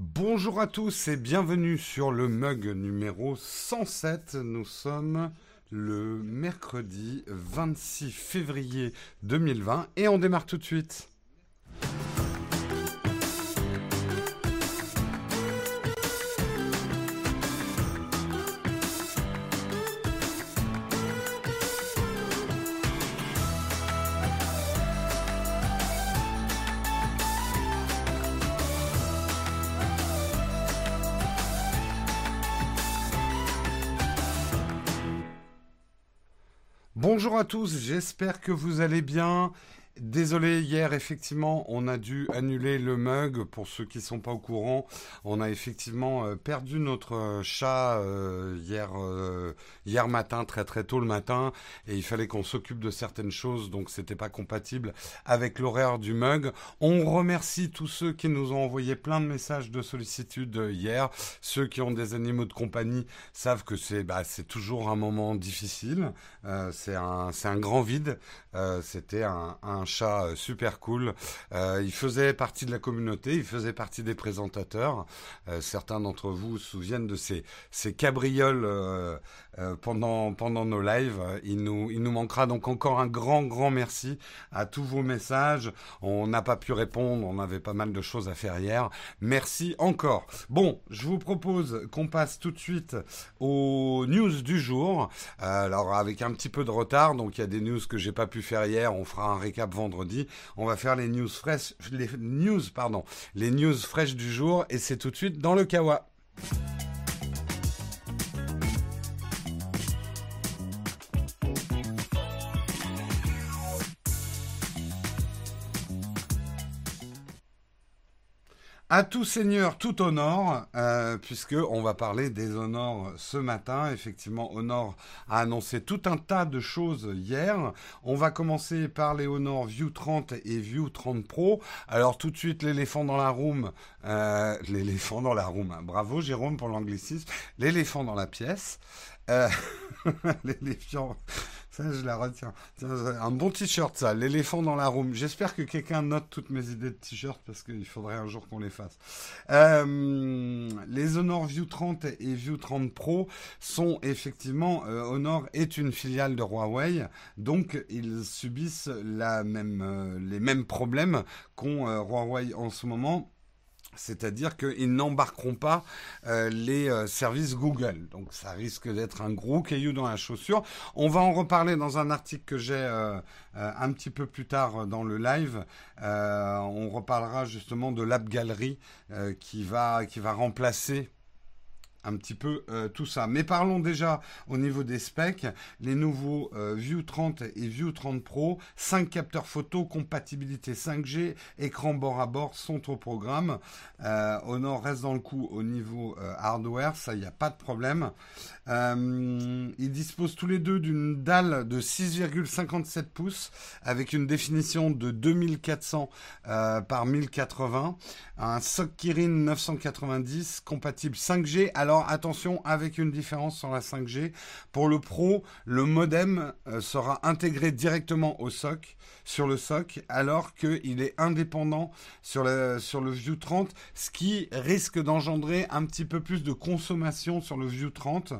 Bonjour à tous et bienvenue sur le mug numéro 107. Nous sommes le mercredi 26 février 2020 et on démarre tout de suite. À tous, j'espère que vous allez bien. Désolé, hier, effectivement, on a dû annuler le mug. Pour ceux qui ne sont pas au courant, on a effectivement euh, perdu notre euh, chat euh, hier, hier matin, très très tôt le matin, et il fallait qu'on s'occupe de certaines choses, donc c'était pas compatible avec l'horaire du mug. On remercie tous ceux qui nous ont envoyé plein de messages de sollicitude hier. Ceux qui ont des animaux de compagnie savent que c'est bah, toujours un moment difficile. c'est un, grand vide. c'était un chat euh, super cool. Euh, il faisait partie de la communauté, il faisait partie des présentateurs. Euh, certains d'entre vous se souviennent de ces, ces cabrioles pendant, pendant nos lives. Il nous, il nous manquera donc encore un grand, grand merci à tous vos messages. On n'a pas pu répondre, on avait pas mal de choses à faire hier. Merci encore. Bon, je vous propose qu'on passe tout de suite aux news du jour. alors avec un petit peu de retard, donc il y a des news que j'ai pas pu faire hier. On fera un récap vendredi. On va faire les news fraîches, les news, pardon, les news fraîches du jour et c'est tout de suite dans le Kawa. À tout seigneur, tout honneur, euh, puisque on va parler des honors ce matin. Effectivement, Honor a annoncé tout un tas de choses hier. On va commencer par les Honor View 30 et View 30 Pro. Alors tout de suite, l'éléphant dans la room. Euh, l'éléphant dans la room. Bravo Jérôme pour l'anglicisme. L'éléphant dans la pièce. Euh, l'éléphant je la retiens. un bon t-shirt, ça. L'éléphant dans la room. J'espère que quelqu'un note toutes mes idées de t-shirt parce qu'il faudrait un jour qu'on les fasse. Euh, les Honor View 30 et View 30 Pro sont effectivement, euh, Honor est une filiale de Huawei, donc ils subissent la même, euh, les mêmes problèmes qu'ont Huawei en ce moment c'est-à-dire qu'ils n'embarqueront pas euh, les euh, services Google. Donc ça risque d'être un gros caillou dans la chaussure. On va en reparler dans un article que j'ai euh, un petit peu plus tard dans le live. on reparlera justement de l'App Gallery qui va qui va remplacer un petit peu euh, tout ça. Mais parlons déjà au niveau des specs. Les nouveaux euh, View 30 et View 30 Pro, 5 capteurs photo, compatibilité 5G, écran bord à bord sont au programme. Euh, Honor reste dans le coup au niveau hardware, ça il n'y a pas de problème. ils disposent tous les deux d'une dalle de 6,57 pouces avec une définition de 2400 par 1080, un SOC Kirin 990 compatible 5G. Alors attention, avec une différence sur la 5G. Pour le Pro, le modem euh, sera intégré directement au SOC, sur le SOC, alors qu'il est indépendant sur, sur le View 30, ce qui risque d'engendrer un petit peu plus de consommation sur le View 30.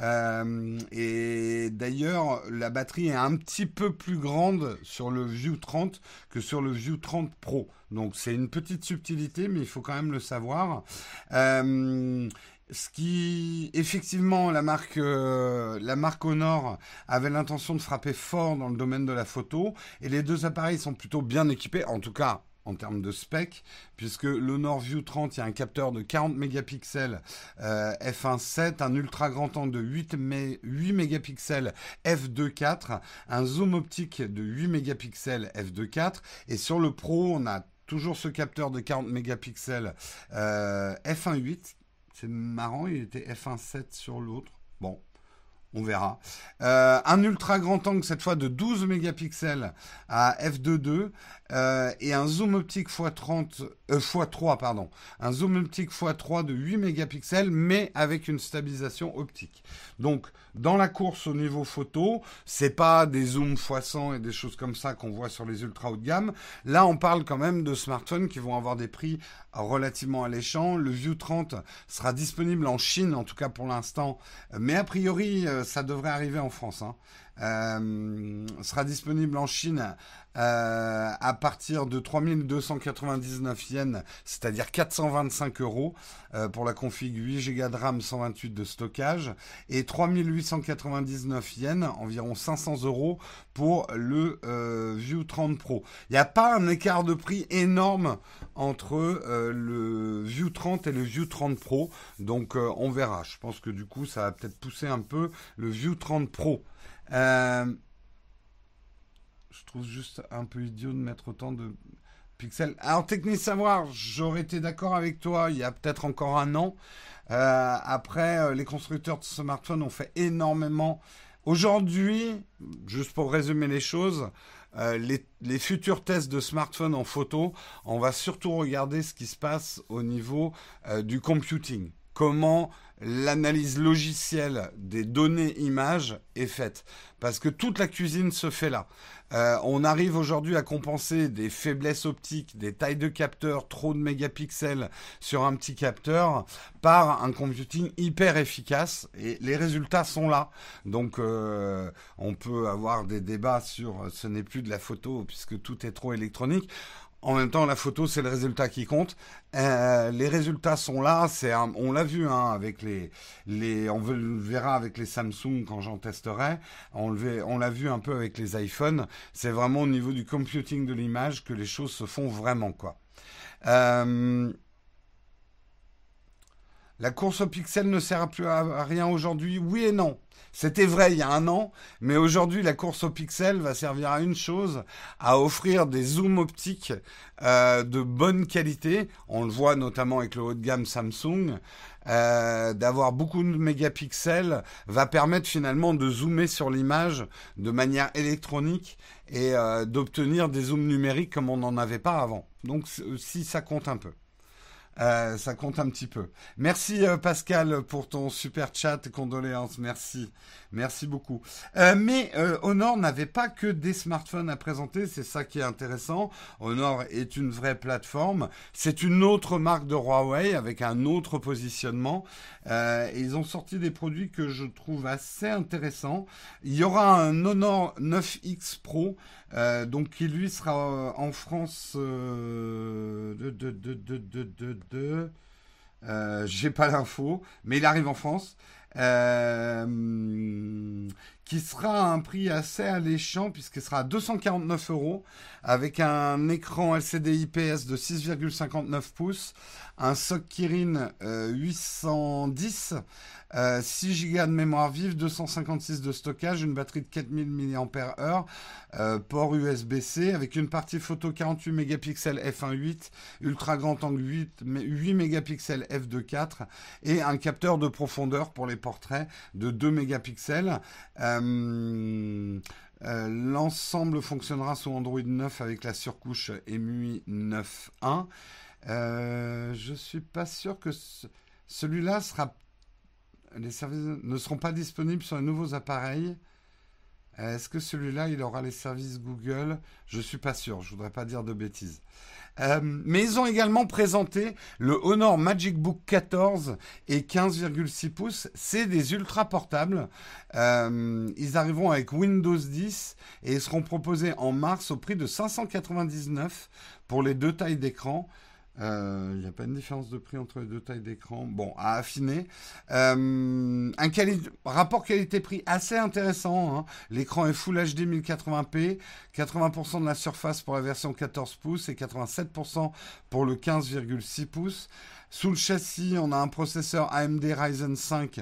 Euh, et d'ailleurs, la batterie est un petit peu plus grande sur le View 30 que sur le View 30 Pro. Donc c'est une petite subtilité, mais il faut quand même le savoir. Euh, ce qui, effectivement, la marque, euh, la Honor avait l'intention de frapper fort dans le domaine de la photo, et les deux appareils sont plutôt bien équipés, en tout cas en termes de spec, puisque l'Honor View 30, il y a un capteur de 40 mégapixels euh, f1.7, un ultra grand angle de 8, 8 mégapixels f2.4, un zoom optique de 8 mégapixels f2.4, et sur le Pro, on a toujours ce capteur de 40 mégapixels euh, f1.8 c'est marrant, il était F1.7 sur l'autre. Bon, on verra. Euh, un ultra grand angle, cette fois de 12 mégapixels à f2.2 euh, et un zoom optique x30, euh, x3, pardon. Un zoom optique x3 de 8 mégapixels, mais avec une stabilisation optique. Donc, dans la course au niveau photo, c'est pas des zooms x100 et des choses comme ça qu'on voit sur les ultra haut de gamme. Là, on parle quand même de smartphones qui vont avoir des prix relativement alléchants. Le View 30 sera disponible en Chine, en tout cas pour l'instant, mais a priori, ça devrait arriver en France. Hein. Euh, sera disponible en Chine euh, à partir de 3299 yens, c'est-à-dire 425 euros euh, pour la config 8 Go de RAM, 128 de stockage, et 3899 yens, environ 500 euros pour le View 30 Pro. Il n'y a pas un écart de prix énorme entre le View 30 et le View 30 Pro, donc on verra. Je pense que du coup, ça va peut-être pousser un peu le View 30 Pro. Euh, je trouve juste un peu idiot de mettre autant de pixels. Alors, technique savoir, j'aurais été d'accord avec toi il y a peut-être encore un an. Euh, après, euh, les constructeurs de smartphones ont fait énormément. Aujourd'hui, juste pour résumer les choses, les, les, futurs tests de smartphones en photo, on va surtout regarder ce qui se passe au niveau du computing. Comment l'analyse logicielle des données images est faite. Parce que toute la cuisine se fait là. Euh, on arrive aujourd'hui à compenser des faiblesses optiques, des tailles de capteurs, trop de mégapixels sur un petit capteur par un computing hyper efficace et les résultats sont là. Donc euh, on peut avoir des débats sur ce n'est plus de la photo puisque tout est trop électronique. En même temps, la photo, c'est le résultat qui compte. Euh, les résultats sont là. C'est, on l'a vu hein, avec les, les, on verra avec les Samsung quand j'en testerai. On l'a vu un peu avec les iPhones. C'est vraiment au niveau du computing de l'image que les choses se font vraiment quoi. Euh, la course au pixel ne sert plus à rien aujourd'hui Oui et non. C'était vrai il y a un an, mais aujourd'hui la course au pixel va servir à une chose, à offrir des zooms optiques euh, de bonne qualité. On le voit notamment avec le haut de gamme Samsung. Euh, d'avoir beaucoup de mégapixels va permettre finalement de zoomer sur l'image de manière électronique et euh, d'obtenir des zooms numériques comme on n'en avait pas avant. Donc si ça compte un peu. Euh, ça compte un petit peu. Merci euh, Pascal pour ton super chat, condoléances, merci. Merci beaucoup. Euh, mais Honor n'avait pas que des smartphones à présenter, c'est ça qui est intéressant. Honor est une vraie plateforme. C'est une autre marque de Huawei avec un autre positionnement. et ils ont sorti des produits que je trouve assez intéressants. Il y aura un Honor 9X Pro euh, donc qui lui sera euh, en France euh, de, de, de, de, euh, j'ai pas l'info, mais il arrive en France. Qui sera à un prix assez alléchant puisqu'il sera à 249 euros avec un écran LCD IPS de 6,59 pouces, un SOC Kirin 810 6 Go de mémoire vive, 256 de stockage, une batterie de 4000 mAh, euh, port USB-C avec une partie photo 48 mégapixels f1.8, ultra grand angle 8, 8 mégapixels f2.4 et un capteur de profondeur pour les portraits de 2 mégapixels. Euh, euh, l'ensemble fonctionnera sous Android 9 avec la surcouche EMUI 9.1. Euh, je suis pas sûr que celui-là sera les services ne seront pas disponibles sur les nouveaux appareils. Est-ce que celui-là, il aura les services Google? Je ne suis pas sûr, je voudrais pas dire de bêtises. Euh, mais ils ont également présenté le Honor Magic Book 14 et 15,6 pouces. C'est des ultra portables. Euh, ils arriveront avec Windows 10 et seront proposés en mars au prix de 599 pour les deux tailles d'écran. Il euh, n'y a pas une différence de prix entre les deux tailles d'écran. Bon, à affiner. Euh, un rapport qualité-prix assez intéressant. Hein. L'écran est Full HD 1080p, 80% de la surface pour la version 14 pouces et 87% pour le 15,6 pouces. Sous le châssis, on a un processeur AMD Ryzen 5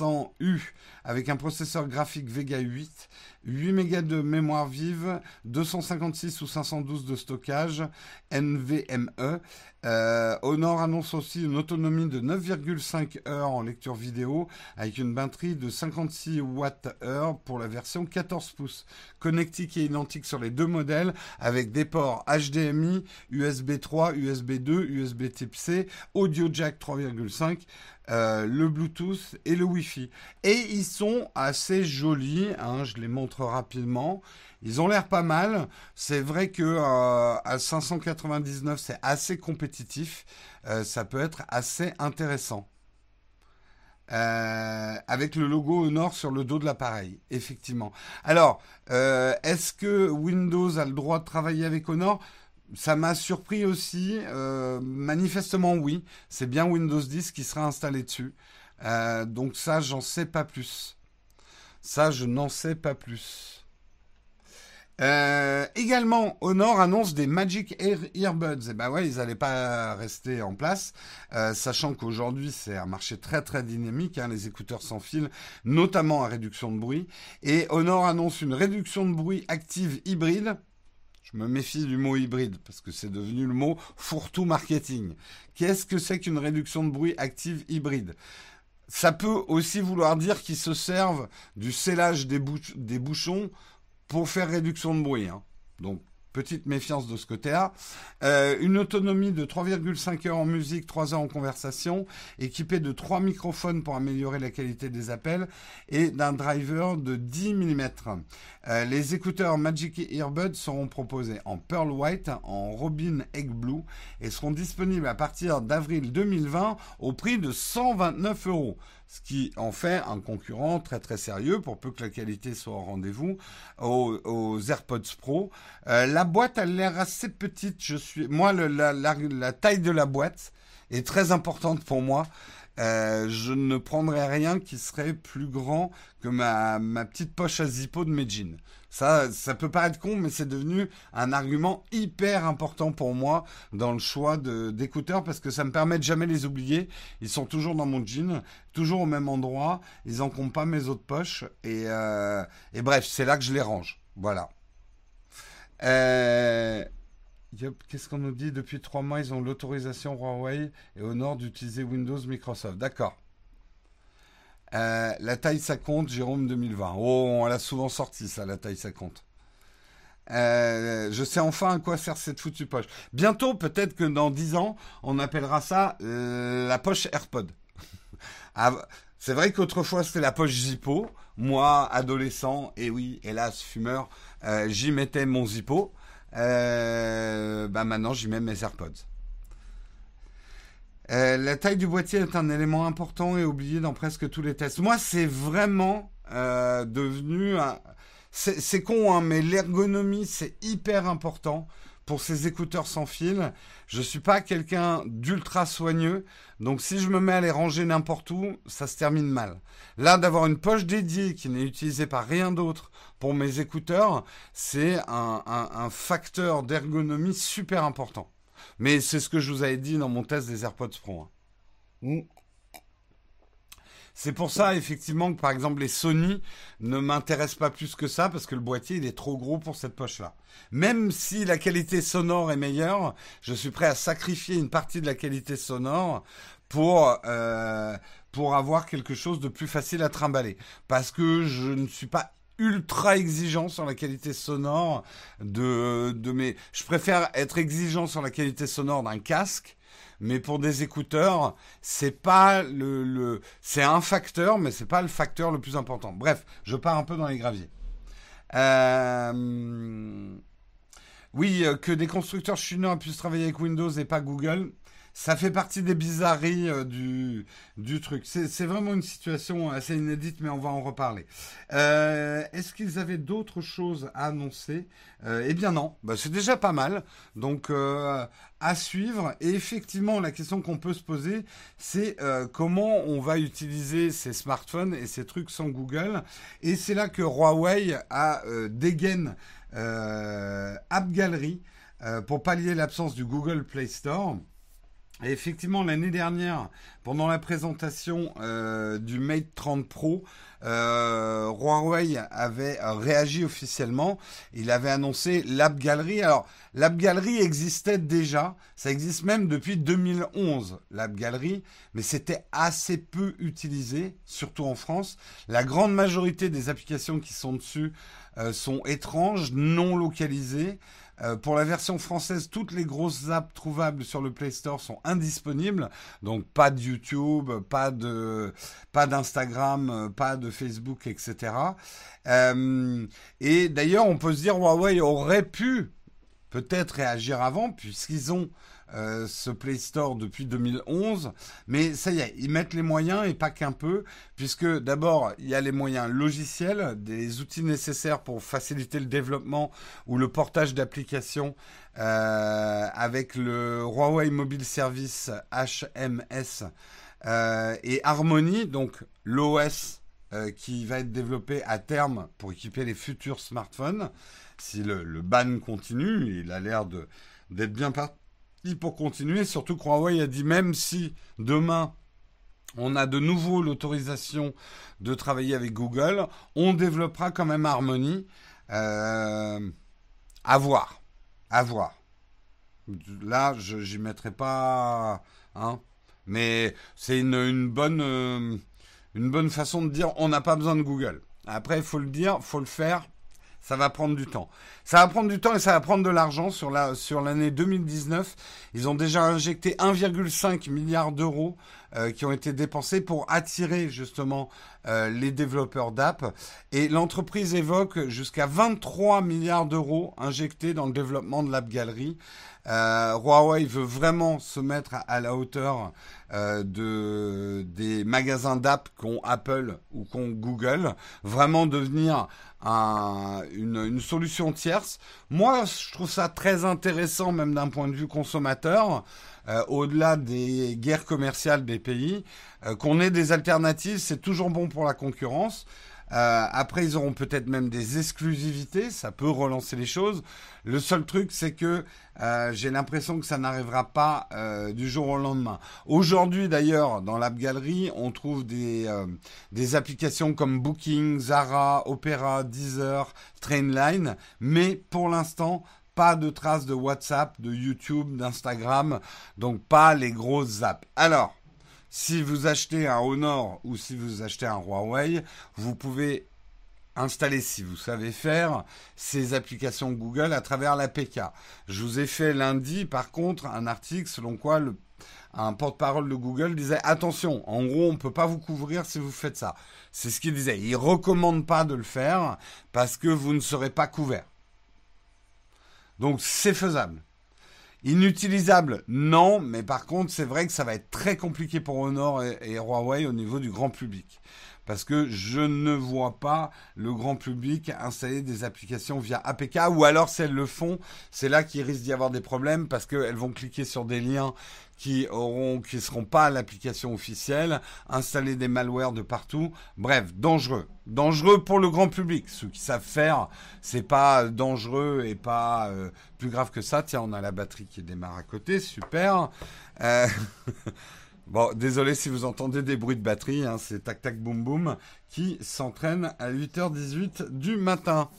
3500U avec un processeur graphique Vega 8, 8 Mb de mémoire vive, 256 ou 512 de stockage, NVMe. Euh, Honor annonce aussi une autonomie de 9,5 heures en lecture vidéo avec une batterie de 56 Wh pour la version 14 pouces. Connectique et identique sur les deux modèles avec des ports HDMI, USB 3, USB 2, USB Type C, audio jack 3,5. Euh, le Bluetooth et le Wi-Fi. Et ils sont assez jolis, hein, je les montre rapidement. Ils ont l'air pas mal. C'est vrai que euh, à 599, c'est assez compétitif. Euh, ça peut être assez intéressant. avec le logo Honor sur le dos de l'appareil, effectivement. Alors, est-ce que Windows a le droit de travailler avec Honor ça m'a surpris aussi. Euh, manifestement, oui. C'est bien Windows 10 qui sera installé dessus. Euh, donc ça, j'en sais pas plus. Ça, je n'en sais pas plus. Euh, également, Honor annonce des Magic Air Earbuds. Et eh ben ouais, ils n'allaient pas rester en place, sachant qu'aujourd'hui c'est un marché très très dynamique, hein, les écouteurs sans fil, notamment à réduction de bruit. Et Honor annonce une réduction de bruit active hybride je me méfie du mot hybride parce que c'est devenu le mot fourre-tout marketing. Qu'est-ce que c'est qu'une réduction de bruit active hybride? Ça peut aussi vouloir dire qu'ils se servent du scellage des, bouchons pour faire réduction de bruit. Hein. Donc Petite méfiance de ce côté-là. Euh, une autonomie de 3,5 heures en musique, 3 heures en conversation, équipée de 3 microphones pour améliorer la qualité des appels et d'un driver de 10 mm. Euh, les écouteurs Magic Earbuds seront proposés en Pearl White, en Robin Egg Blue et seront disponibles à partir d'avril 2020 au prix de 129 euros ce qui en fait un concurrent très très sérieux pour peu que la qualité soit au rendez-vous aux, AirPods Pro. Euh, la boîte a l'air assez petite. Je suis moi la, taille de la boîte est très importante pour moi. Euh, je ne prendrais rien qui serait plus grand que ma, ma petite poche à zippo de mes jeans. Ça, ça peut paraître con, mais c'est devenu un argument hyper important pour moi dans le choix d'écouteurs parce que ça me permet de jamais les oublier. Ils sont toujours dans mon jean, toujours au même endroit. Ils n'encombrent pas mes autres poches. Et, euh, et bref, c'est là que je les range. Voilà. Euh, Qu'est-ce qu'on nous dit? Depuis trois mois, ils ont l'autorisation Huawei et au nord d'utiliser Windows Microsoft. D'accord. Euh, la taille ça compte, Jérôme 2020. Oh, on l'a souvent sorti ça, la taille ça compte. Euh, je sais enfin à quoi sert cette foutue poche. Bientôt, peut-être que dans 10 ans, on appellera ça euh, la poche AirPod. C'est vrai qu'autrefois c'était la poche Zippo. Moi, adolescent, et oui, hélas, fumeur, j'y mettais mon Zippo. bah maintenant, j'y mets mes AirPods. Euh, la taille du boîtier est un élément important et oublié dans presque tous les tests. Moi, c'est vraiment euh, devenu C'est con, hein, mais l'ergonomie, c'est hyper important pour ces écouteurs sans fil. Je suis pas quelqu'un d'ultra soigneux, donc si je me mets à les ranger n'importe où, ça se termine mal. Là, d'avoir une poche dédiée qui n'est utilisée par rien d'autre pour mes écouteurs, c'est un facteur d'ergonomie super important. Mais c'est ce que je vous avais dit dans mon test des AirPods Pro. Hein. Mm. C'est pour ça, effectivement, que par exemple les Sony ne m'intéressent pas plus que ça, parce que le boîtier, il est trop gros pour cette poche-là. Même si la qualité sonore est meilleure, je suis prêt à sacrifier une partie de la qualité sonore pour, euh, pour avoir quelque chose de plus facile à trimballer. Parce que je ne suis pas ultra exigeant sur la qualité sonore de, de mes. Je préfère être exigeant sur la qualité sonore d'un casque, mais pour des écouteurs, c'est pas le, le c'est un facteur, mais c'est pas le facteur le plus important. Bref, je pars un peu dans les graviers. Euh, oui, euh, que des constructeurs chinois puissent travailler avec Windows et pas Google, ça fait partie des bizarreries euh, du, du truc. C'est vraiment une situation assez inédite, mais on va en reparler. Euh, Est-ce qu'ils avaient d'autres choses à annoncer? Euh, Eh bien non, bah, c'est déjà pas mal. Donc euh, à suivre. Et effectivement, la question qu'on peut se poser, c'est euh, comment on va utiliser ces smartphones et ces trucs sans Google? Et c'est là que Huawei a dégaine App Gallery pour pallier l'absence du Google Play Store. Effectivement, l'année dernière, pendant la présentation euh, du Mate 30 Pro, euh, Huawei avait réagi officiellement. Il avait annoncé l'App Gallery. Alors, l'App Gallery existait déjà. Ça existe même depuis 2011, l'App Gallery. Mais c'était assez peu utilisé, surtout en France. La grande majorité des applications qui sont dessus euh, sont étranges, non localisées. Euh, pour la version française, toutes les grosses apps trouvables sur le Play Store sont indisponibles. Donc pas de YouTube, pas de pas d'Instagram, euh, pas de Facebook, etc. Euh, et d'ailleurs, on peut se dire Huawei aurait pu peut-être réagir avant puisqu'ils ont euh, ce Play Store depuis 2011, mais ça y est, ils mettent les moyens et pas qu'un peu, puisque d'abord il y a les moyens logiciels, des outils nécessaires pour faciliter le développement ou le portage d'applications euh, avec le Huawei Mobile Service HMS euh, et Harmony, donc l'OS qui va être développé à terme pour équiper les futurs smartphones. Si le, ban continue, il a l'air d'être bien pour continuer, surtout que Huawei a dit même si demain on a de nouveau l'autorisation de travailler avec Google, on développera quand même Harmony. Euh, à voir, à voir. Là, je n'y mettrai pas, hein, mais c'est une, bonne, euh, une bonne façon de dire on n'a pas besoin de Google. Après, il faut le dire, faut le faire ça va prendre du temps. Ça va prendre du temps et ça va prendre de l'argent sur la sur l'année 2019. Ils ont déjà injecté 1,5 milliard d'euros euh, qui ont été dépensés pour attirer justement euh, les développeurs d'app. Et l'entreprise évoque jusqu'à 23 milliards d'euros injectés dans le développement de l'app galerie. Euh, Huawei veut vraiment se mettre à, la hauteur euh, de des magasins d'app qu'ont Apple ou qu'ont Google, vraiment devenir un, une, une, solution tierce. Moi, je trouve ça très intéressant, même d'un point de vue consommateur, euh, au-delà des guerres commerciales des pays, euh, qu'on ait des alternatives, c'est toujours bon pour la concurrence. Euh, après, ils auront peut-être même des exclusivités, ça peut relancer les choses. Le seul truc, c'est que euh, j'ai l'impression que ça n'arrivera pas euh, du jour au lendemain. Aujourd'hui, d'ailleurs, dans l'App Gallery, on trouve des, euh, des applications comme Booking, Zara, Opera, Deezer, Trainline, mais pour l'instant, pas de traces de WhatsApp, de YouTube, d'Instagram, donc pas les grosses apps. Alors, si vous achetez un Honor ou si vous achetez un Huawei, vous pouvez installer, si vous savez faire, ces applications Google à travers l'APK. Je vous ai fait lundi, par contre, un article selon quoi un porte-parole de Google disait attention, en gros, on ne peut pas vous couvrir si vous faites ça. C'est ce qu'il disait. Il recommande pas de le faire parce que vous ne serez pas couvert. Donc c'est faisable. Inutilisable, non, mais par contre, c'est vrai que ça va être très compliqué pour Honor et, Huawei au niveau du grand public. Parce que je ne vois pas le grand public installer des applications via APK, ou alors si elles le font, c'est là qu'il risque d'y avoir des problèmes parce qu'elles vont cliquer sur des liens qui auront, qui seront pas l'application officielle, installer des malwares de partout. Bref, dangereux. Dangereux pour le grand public. Ceux qui savent faire, c'est pas dangereux et pas euh, plus grave que ça. Tiens, on a la batterie qui démarre à côté. Super. Euh... Bon, désolé si vous entendez des bruits de batterie, hein, c'est tac tac boum boum qui s'entraîne à 8h18 du matin.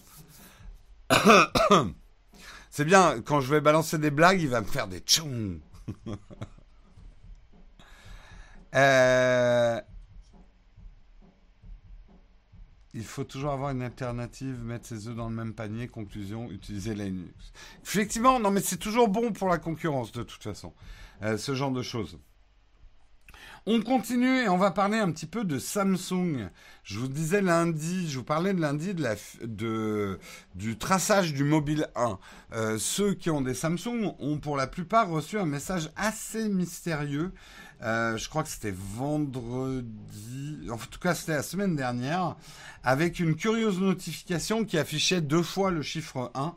c'est bien, quand je vais balancer des blagues, il va me faire des tchoum. Euh, il faut toujours avoir une alternative, mettre ses œufs dans le même panier. Conclusion, utiliser Linux. Effectivement, non, mais c'est toujours bon pour la concurrence de toute façon, euh, ce genre de choses. On continue et on va parler un petit peu de Samsung. Je vous disais lundi, je vous parlais de lundi du traçage du mobile 1. Euh, ceux qui ont des Samsung ont pour la plupart reçu un message assez mystérieux. Euh, je crois que c'était vendredi, en tout cas c'était la semaine dernière, avec une curieuse notification qui affichait deux fois le chiffre 1.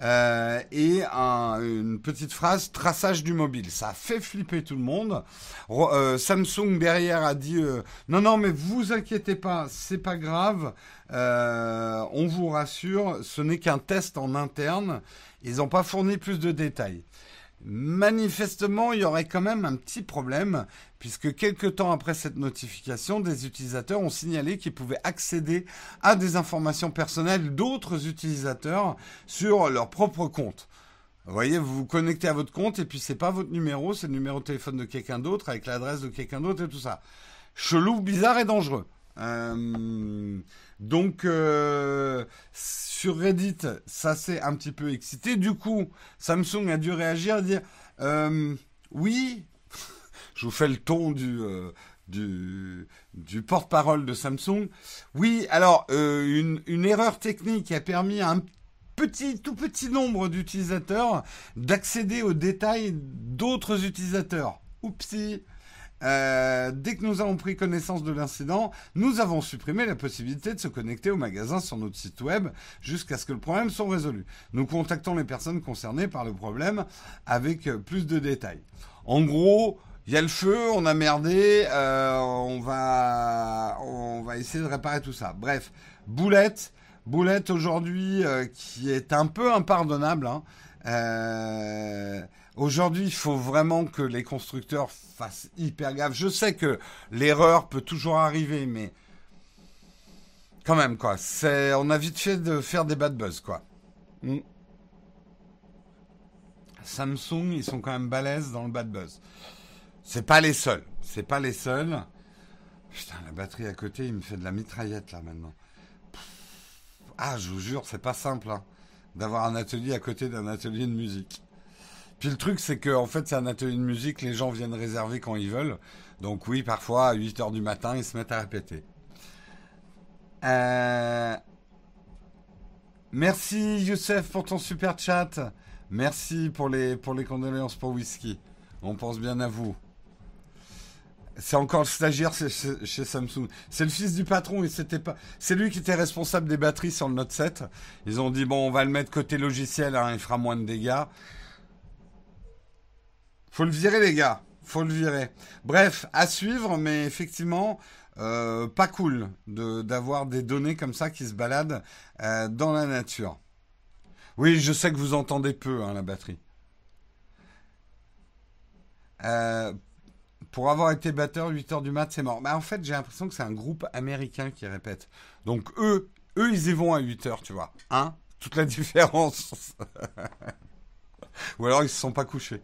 Euh, et une petite phrase traçage du mobile. Ça a fait flipper tout le monde. Euh, Samsung derrière a dit euh, non non mais vous inquiétez pas, c'est pas grave. on vous rassure, ce n'est qu'un test en interne. Ils n'ont pas fourni plus de détails. Manifestement, il y aurait quand même un petit problème, puisque quelques temps après cette notification, des utilisateurs ont signalé qu'ils pouvaient accéder à des informations personnelles d'autres utilisateurs sur leur propre compte. Vous voyez, vous vous connectez à votre compte et puis c'est pas votre numéro, c'est le numéro de téléphone de quelqu'un d'autre avec l'adresse de quelqu'un d'autre et tout ça. Chelou, bizarre et dangereux. Euh, donc euh, sur Reddit, ça s'est un petit peu excité. Du coup, Samsung a dû réagir et dire euh, oui. Je vous fais le ton du du, du porte-parole de Samsung. Oui, alors une, une erreur technique a permis à un petit, tout petit nombre d'utilisateurs d'accéder aux détails d'autres utilisateurs. Oupsie. Euh, dès que nous avons pris connaissance de l'incident, nous avons supprimé la possibilité de se connecter au magasin sur notre site web jusqu'à ce que le problème soit résolu. Nous contactons les personnes concernées par le problème avec plus de détails. En gros, il y a le feu, on a merdé, euh, on va, essayer de réparer tout ça. Bref, boulette, boulette aujourd'hui euh, qui est un peu impardonnable. Hein. Euh, Aujourd'hui, il faut vraiment que les constructeurs fassent hyper gaffe. Je sais que l'erreur peut toujours arriver, mais quand même, quoi. On a vite fait de faire des bad buzz, quoi. Hmm. Samsung, ils sont quand même balèzes dans le bad buzz. C'est pas les seuls. C'est pas les seuls. Putain, la batterie à côté, il me fait de la mitraillette là maintenant. Ah, je vous jure, c'est pas simple hein, d'avoir un atelier à côté d'un atelier de musique. Puis le truc, c'est que en fait, c'est un atelier de musique, les gens viennent réserver quand ils veulent. Donc oui, parfois, à 8 heures du matin, ils se mettent à répéter. Euh, merci Youssef pour ton super chat. Merci pour les, pour les condoléances pour Whisky. On pense bien à vous. C'est encore le stagiaire chez, Samsung. C'est le fils du patron et c'était pas. C'est lui qui était responsable des batteries sur le Note 7. Ils ont dit bon, on va le mettre côté logiciel, hein, il fera moins de dégâts. Faut le virer, les gars. Faut le virer. Bref, à suivre, mais effectivement, euh, pas cool d'avoir des données comme ça qui se baladent euh, dans la nature. Oui, je sais que vous entendez peu hein, la batterie. Euh, pour avoir été batteur 8 heures du mat, c'est mort. Mais en fait, j'ai l'impression que c'est un groupe américain qui répète. Donc eux, eux, ils y vont à 8 heures, tu vois. Hein? Toute la différence. Ou alors ils se sont pas couchés.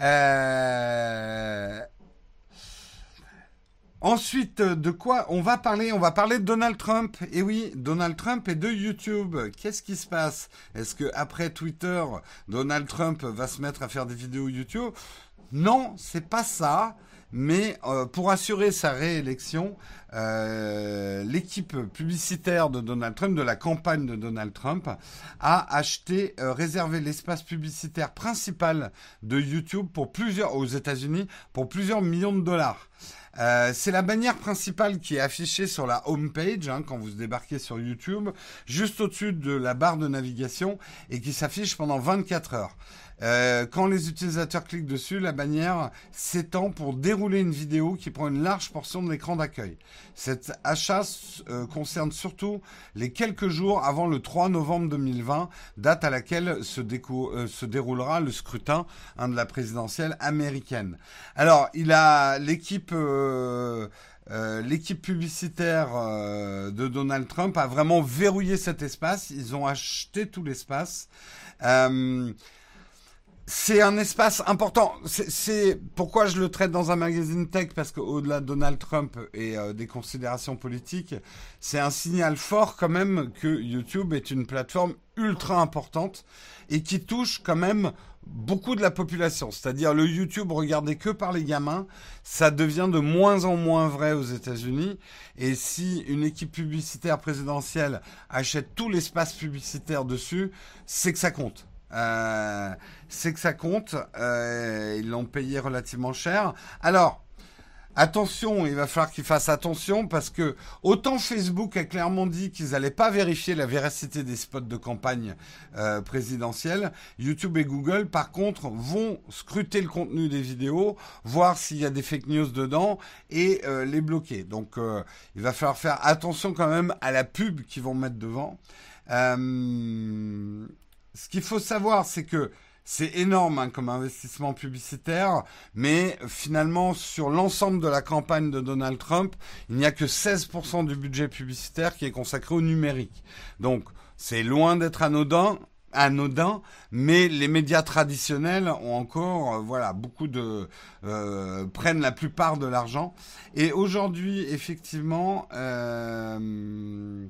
Euh, ensuite, de quoi on va parler? On va parler de Donald Trump. Et oui, Donald Trump et de YouTube. Qu'est-ce qui se passe? Est-ce que après Twitter, Donald Trump va se mettre à faire des vidéos YouTube? Non, c'est pas ça. Mais euh, pour assurer sa réélection, euh, l'équipe publicitaire de Donald Trump, de la campagne de Donald Trump, a acheté, euh, réservé l'espace publicitaire principal de YouTube pour plusieurs, aux États-Unis, pour plusieurs millions de dollars. C'est la bannière principale qui est affichée sur la home page hein, quand vous débarquez sur YouTube, juste au-dessus de la barre de navigation et qui s'affiche pendant 24 heures. Euh, quand les utilisateurs cliquent dessus, la bannière s'étend pour dérouler une vidéo qui prend une large portion de l'écran d'accueil. Cet achat euh, concerne surtout les quelques jours avant le 3 novembre 2020, date à laquelle se, euh, se déroulera le scrutin hein, de la présidentielle américaine. Alors, il a l'équipe. l'équipe publicitaire de Donald Trump a vraiment verrouillé cet espace. Ils ont acheté tout l'espace. C'est un espace important. C'est pourquoi je le traite dans un magazine tech parce qu'au-delà de Donald Trump et euh, des considérations politiques, c'est un signal fort quand même que YouTube est une plateforme ultra importante et qui touche quand même beaucoup de la population. C'est-à-dire le YouTube regardé que par les gamins, ça devient de moins en moins vrai aux États-Unis. Et si une équipe publicitaire présidentielle achète tout l'espace publicitaire dessus, c'est que ça compte. Euh, c'est que ça compte. Euh, ils l'ont payé relativement cher. Alors, attention, il va falloir qu'ils fassent attention parce que autant Facebook a clairement dit qu'ils n'allaient pas vérifier la véracité des spots de campagne euh, présidentielle, YouTube et Google, par contre, vont scruter le contenu des vidéos, voir s'il y a des fake news dedans et les bloquer. Donc, il va falloir faire attention quand même à la pub qu'ils vont mettre devant. Ce qu'il faut savoir, c'est que c'est énorme hein, comme investissement publicitaire, mais finalement, sur l'ensemble de la campagne de Donald Trump, il n'y a que 16% du budget publicitaire qui est consacré au numérique. Donc, c'est loin d'être anodin, anodin, mais les médias traditionnels ont encore, euh, voilà, beaucoup de euh, prennent la plupart de l'argent. Et aujourd'hui, effectivement, euh,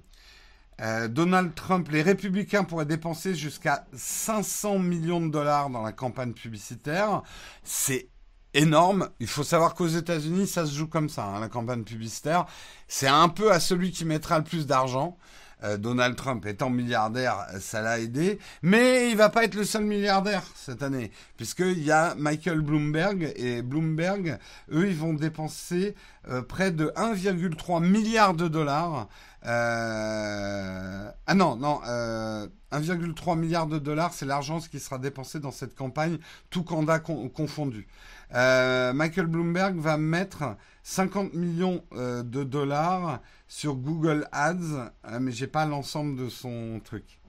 euh, Donald Trump, les républicains pourraient dépenser jusqu'à 500 millions de dollars dans la campagne publicitaire. C'est énorme. Il faut savoir qu'aux États-Unis, ça se joue comme ça, hein, la campagne publicitaire. C'est un peu à celui qui mettra le plus d'argent. Euh, Donald Trump étant milliardaire, ça l'a aidé. Mais il va pas être le seul milliardaire cette année, puisqu'il y a Michael Bloomberg et Bloomberg, eux, ils vont dépenser euh, près de 1,3 milliard de dollars euh, ah non, non, 1,3 euh, milliard de dollars, c'est l'argent qui sera dépensé dans cette campagne, tout candidat confondu. Euh, Michael Bloomberg va mettre 50 millions de dollars sur Google Ads, mais j'ai pas l'ensemble de son truc.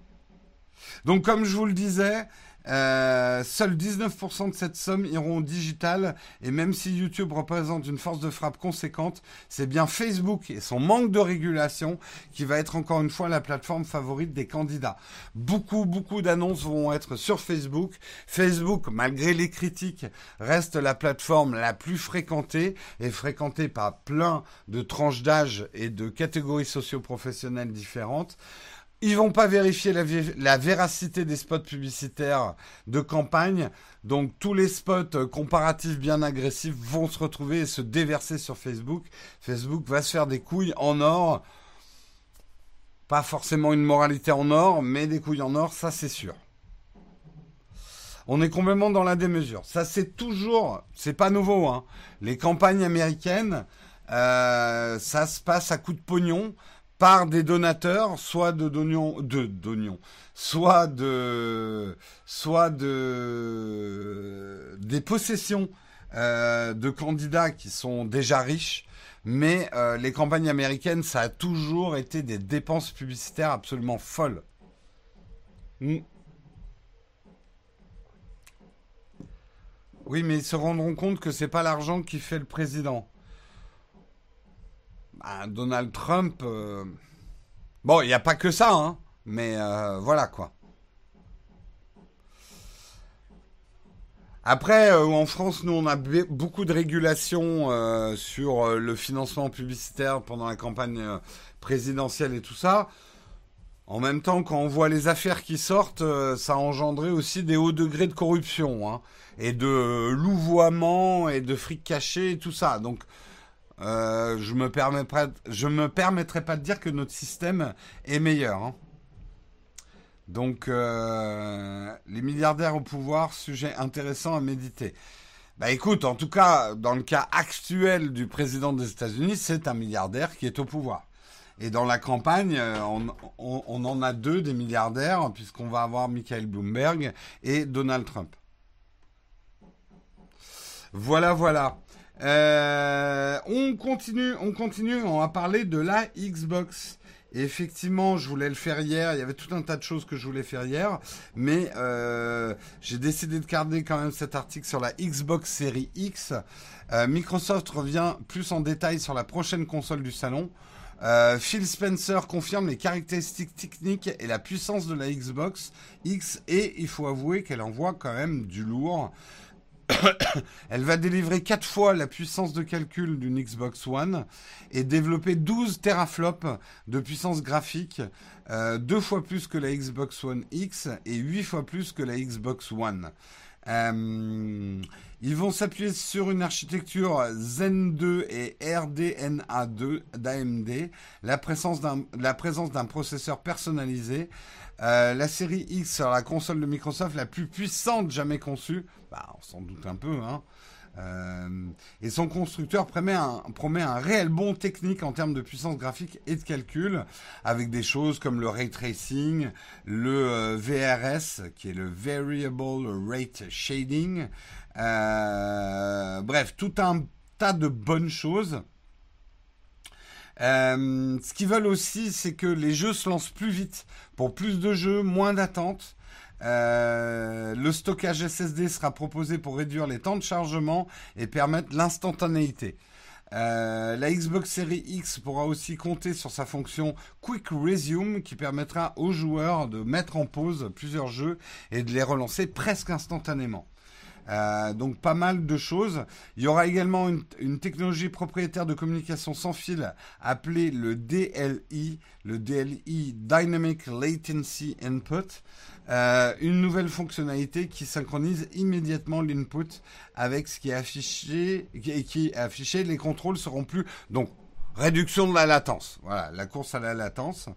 Donc comme je vous le disais, euh, seuls 19% de cette somme iront au digital et même si YouTube représente une force de frappe conséquente, c'est bien Facebook et son manque de régulation qui va être encore une fois la plateforme favorite des candidats. Beaucoup, beaucoup d'annonces vont être sur Facebook. Facebook, malgré les critiques, reste la plateforme la plus fréquentée et fréquentée par plein de tranches d'âge et de catégories socio-professionnelles différentes. Ils vont pas vérifier la, véracité des spots publicitaires de campagne. Donc tous les spots euh, comparatifs bien agressifs vont se retrouver et se déverser sur Facebook. Facebook va se faire des couilles en or. Pas forcément une moralité en or, mais des couilles en or, ça c'est sûr. On est complètement dans la démesure. Ça c'est toujours, c'est pas nouveau. Hein. Les campagnes américaines, euh, ça se passe à coup de pognon par des donateurs, soit de d'oignons, soit de, des possessions euh, de candidats qui sont déjà riches. Mais euh, les campagnes américaines, ça a toujours été des dépenses publicitaires absolument folles. Hmm. Oui, mais ils se rendront compte que c'est pas l'argent qui fait le président. Donald Trump. Euh, bon, il n'y a pas que ça, hein, mais euh, voilà quoi. Après, euh, en France, nous, on a beaucoup de régulations sur le financement publicitaire pendant la campagne présidentielle et tout ça. En même temps, quand on voit les affaires qui sortent, ça a engendré aussi des hauts degrés de corruption, hein, et de louvoiement, et de fric caché, et tout ça. Donc, euh, je me me permettrai pas de dire que notre système est meilleur. Hein. Donc, euh, les milliardaires au pouvoir, sujet intéressant à méditer. Bah écoute, en tout cas, dans le cas actuel du président des États-Unis, c'est un milliardaire qui est au pouvoir. Et dans la campagne, euh, on en a deux des milliardaires, puisqu'on va avoir Michael Bloomberg et Donald Trump. Voilà, voilà. Euh, on continue, on continue, on va parler de la Xbox. effectivement, je voulais le faire hier. Il y avait tout un tas de choses que je voulais faire hier, mais euh, j'ai décidé de garder quand même cet article sur la Xbox Series X. Euh, Microsoft revient plus en détail sur la prochaine console du salon. Phil Spencer confirme les caractéristiques techniques et la puissance de la Xbox X et il faut avouer qu'elle envoie quand même du lourd. Elle va délivrer 4 fois la puissance de calcul d'une Xbox One et développer 12 teraflops de puissance graphique, euh, deux fois plus que la Xbox One X et 8 fois plus que la Xbox One. Euh, ils vont s'appuyer sur une architecture Zen 2 et RDNA2 d'AMD, la présence d'un processeur personnalisé, euh, la série X sera la console de Microsoft la plus puissante jamais conçue. Bah, on s'en doute un peu, hein. Euh, et son constructeur promet un, réel bon technique en termes de puissance graphique et de calcul, avec des choses comme le ray tracing, le euh, VRS, qui est le Variable Rate Shading, bref, tout un tas de bonnes choses. Ce qu'ils veulent aussi, c'est que les jeux se lancent plus vite pour plus de jeux, moins d'attentes. Euh, le stockage SSD sera proposé pour réduire les temps de chargement et permettre l'instantanéité. Euh, la Xbox Series X pourra aussi compter sur sa fonction Quick Resume qui permettra aux joueurs de mettre en pause plusieurs jeux et de les relancer presque instantanément. Euh, donc pas mal de choses. Il y aura également une, technologie propriétaire de communication sans fil appelée le DLI, le DLI Dynamic Latency Input. Euh, une nouvelle fonctionnalité qui synchronise immédiatement l'input avec ce qui est affiché et qui est affiché. Les contrôles seront plus donc réduction de la latence. Voilà, la course à la latence.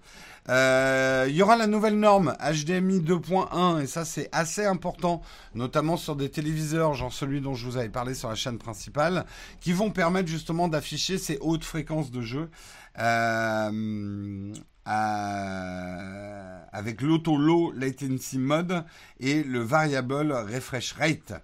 Euh, il y aura la nouvelle norme HDMI 2.1 et ça c'est assez important, notamment sur des téléviseurs, genre celui dont je vous avais parlé sur la chaîne principale, qui vont permettre justement d'afficher ces hautes fréquences de jeu. Euh, avec l'auto low latency mode et le variable refresh rate.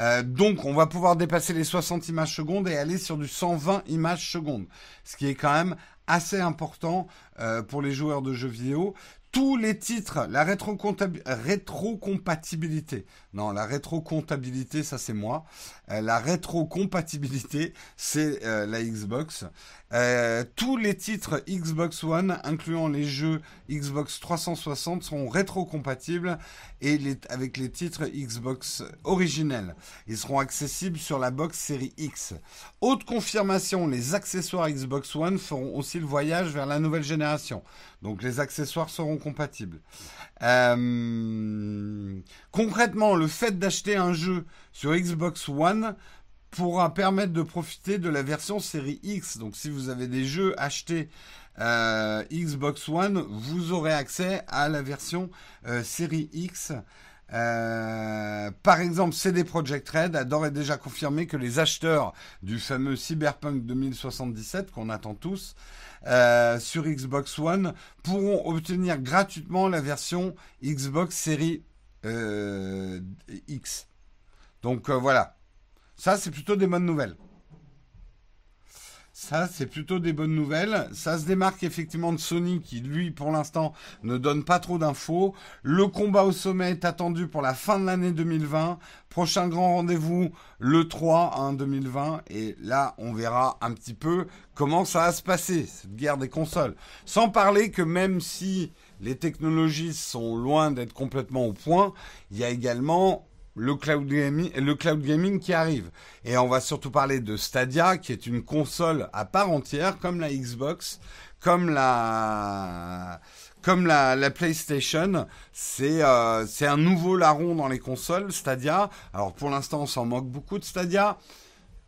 Euh, donc, on va pouvoir dépasser les 60 images secondes et aller sur du 120 images secondes, ce qui est quand même assez important euh, pour les joueurs de jeux vidéo tous les titres, la rétrocompatibilité. Non, la rétrocomptabilité, ça c'est moi. Euh, la rétrocompatibilité, c'est euh, la Xbox. Euh, tous les titres Xbox One, incluant les jeux Xbox 360, seront rétrocompatibles et avec les titres Xbox originels. Ils seront accessibles sur la box série X. Autre confirmation, les accessoires Xbox One feront aussi le voyage vers la nouvelle génération. Donc les accessoires seront compatibles. Concrètement, le fait d'acheter un jeu sur Xbox One pourra permettre de profiter de la version série X. Donc si vous avez des jeux achetés euh, Xbox One, vous aurez accès à la version euh, série X. par exemple, CD Projekt Red a d'ores et déjà confirmé que les acheteurs du fameux Cyberpunk 2077 qu'on attend tous euh, sur Xbox One pourront obtenir gratuitement la version Xbox Series euh, X. Donc euh, voilà, ça c'est plutôt des bonnes nouvelles. Ça, c'est plutôt des bonnes nouvelles. Ça se démarque effectivement de Sony qui, lui, pour l'instant, ne donne pas trop d'infos. Le combat au sommet est attendu pour la fin de l'année 2020. Prochain grand rendez-vous, le 3 en 2020. Et là, on verra un petit peu comment ça va se passer, cette guerre des consoles. Sans parler que même si les technologies sont loin d'être complètement au point, il y a également le cloud gaming, le cloud gaming qui arrive. Et on va surtout parler de Stadia, qui est une console à part entière, comme la Xbox, comme la, comme la, la PlayStation. C'est, euh, c'est un nouveau larron dans les consoles, Stadia. Alors pour l'instant, on s'en moque beaucoup de Stadia.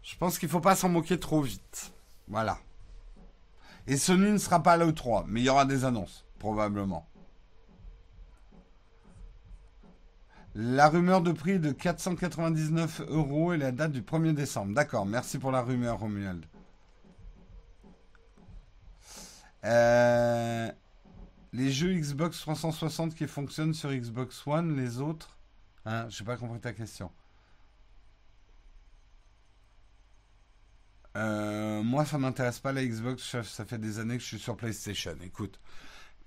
Je pense qu'il faut pas s'en moquer trop vite. Voilà. Et Sony ne sera pas là au 3, mais il y aura des annonces, probablement. La rumeur de prix de 499 euros et la date du 1er décembre. D'accord, merci pour la rumeur, Romuald. Euh, les jeux Xbox 360 qui fonctionnent sur Xbox One, les autres? Hein, Je n'ai pas compris ta question. Euh, moi, ça m'intéresse pas la Xbox. Ça fait des années que je suis sur PlayStation. Écoute,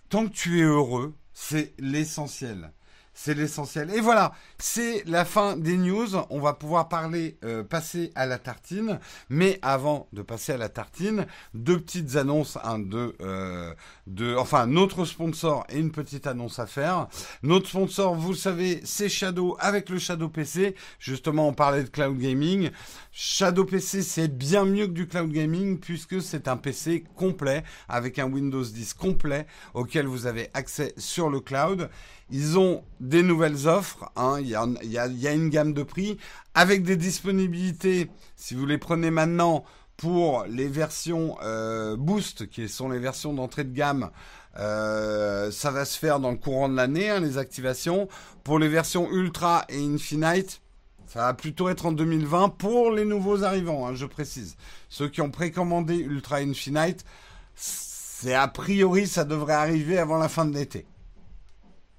tant que tu es heureux, c'est l'essentiel. C'est l'essentiel. Et voilà, c'est la fin des news. On va pouvoir parler, euh, passer à la tartine. Mais avant de passer à la tartine, deux petites annonces, un, de, enfin, notre sponsor et une petite annonce à faire. Notre sponsor, vous le savez, c'est Shadow avec le Shadow PC. Justement, on parlait de cloud gaming. Shadow PC, c'est bien mieux que du cloud gaming puisque c'est un PC complet avec un Windows 10 complet auquel vous avez accès sur le cloud. Ils ont des nouvelles offres. Hein. Il, y a, une gamme de prix avec des disponibilités. Si vous les prenez maintenant pour les versions euh, Boost, qui sont les versions d'entrée de gamme, euh, ça va se faire dans le courant de l'année, hein, les activations. Pour les versions Ultra et Infinite, ça va plutôt être en 2020 pour les nouveaux arrivants, hein, je précise. Ceux qui ont précommandé Ultra Infinite, c'est a priori, ça devrait arriver avant la fin de l'été.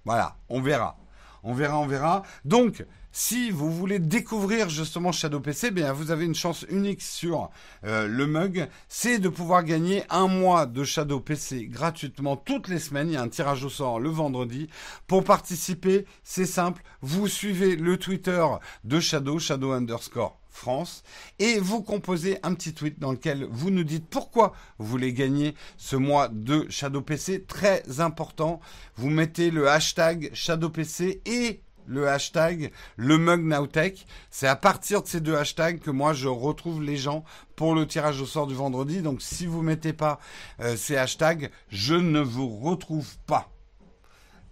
Voilà, on verra. On verra, on verra. Donc, si vous voulez découvrir justement Shadow PC, bien vous avez une chance unique sur euh, le mug, c'est de pouvoir gagner un mois de Shadow PC gratuitement toutes les semaines. Il y a un tirage au sort le vendredi. Pour participer, c'est simple, vous suivez le Twitter de Shadow, Shadow underscore France, et vous composez un petit tweet dans lequel vous nous dites pourquoi vous voulez gagner ce mois de Shadow PC. Très important, vous mettez le hashtag Shadow PC et le hashtag le mug Nowtech. C'est à partir de ces deux hashtags que moi je retrouve les gens pour le tirage au sort du vendredi. Donc si vous mettez pas euh, ces hashtags, je ne vous retrouve pas.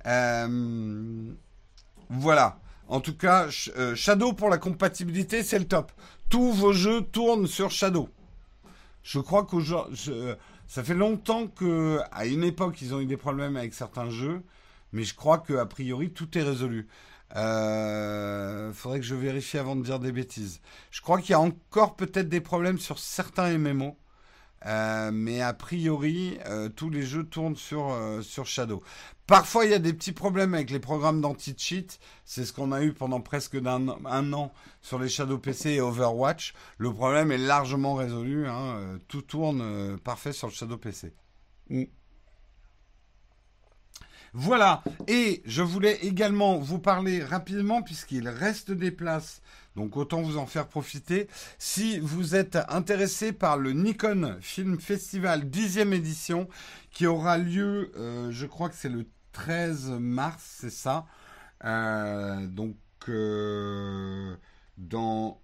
Euh, voilà. En tout cas, euh, Shadow pour la compatibilité, c'est le top. Tous vos jeux tournent sur Shadow. Je crois que ça fait longtemps que, à une époque, ils ont eu des problèmes avec certains jeux, mais je crois que a priori tout est résolu. Euh, faudrait que je vérifie avant de dire des bêtises. Je crois qu'il y a encore peut-être des problèmes sur certains MMO. Euh, mais a priori, euh, tous les jeux tournent sur, euh, sur Shadow. Parfois, il y a des petits problèmes avec les programmes d'anti-cheat. C'est ce qu'on a eu pendant presque un, an sur les Shadow PC et Overwatch. Le problème est largement résolu. Hein. Tout tourne parfait sur le Shadow PC. Mm. Voilà. Et je voulais également vous parler rapidement, puisqu'il reste des places donc autant vous en faire profiter. Si vous êtes intéressé par le Nikon Film Festival 10e édition, qui aura lieu, euh, je crois que c'est le 13 mars, c'est ça. Euh, donc euh, dans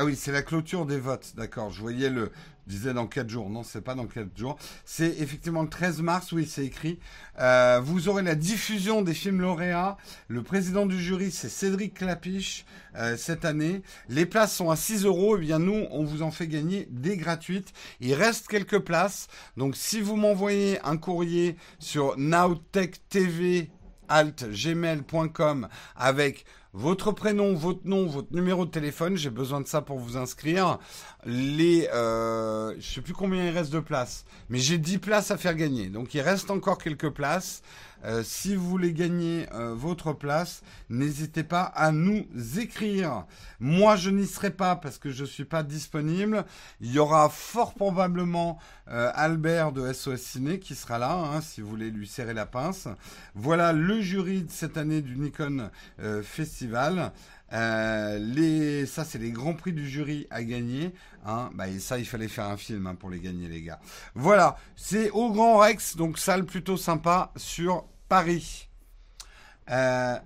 ah oui, c'est la clôture des votes, d'accord. Je voyais le, disais dans 4 jours. Non, c'est pas dans 4 jours. C'est effectivement le 13 mars, oui, c'est écrit. Euh, vous aurez la diffusion des films lauréats. Le président du jury, c'est Cédric Clapiche euh, cette année. Les places sont à 6 euros. Eh bien, nous, on vous en fait gagner des gratuites. Il reste quelques places. Donc, si vous m'envoyez un courrier sur nowtechtv.gmail.com avec votre prénom, votre nom, votre numéro de téléphone. J'ai besoin de ça pour vous inscrire. Les, euh, je sais plus combien il reste de places, mais j'ai 10 places à faire gagner. Donc il reste encore quelques places. Euh, si vous voulez gagner euh, votre place, n'hésitez pas à nous écrire. Moi, je n'y serai pas parce que je suis pas disponible. Il y aura fort probablement euh, Albert de SOS Ciné qui sera là, hein, si vous voulez lui serrer la pince. Voilà le jury de cette année du Nikon Festival. Les, ça, c'est les grands prix du jury à gagner. Hein. Bah, et ça, il fallait faire un film hein, pour les gagner, les gars. Voilà, c'est au Grand Rex, donc salle plutôt sympa sur Paris. Euh,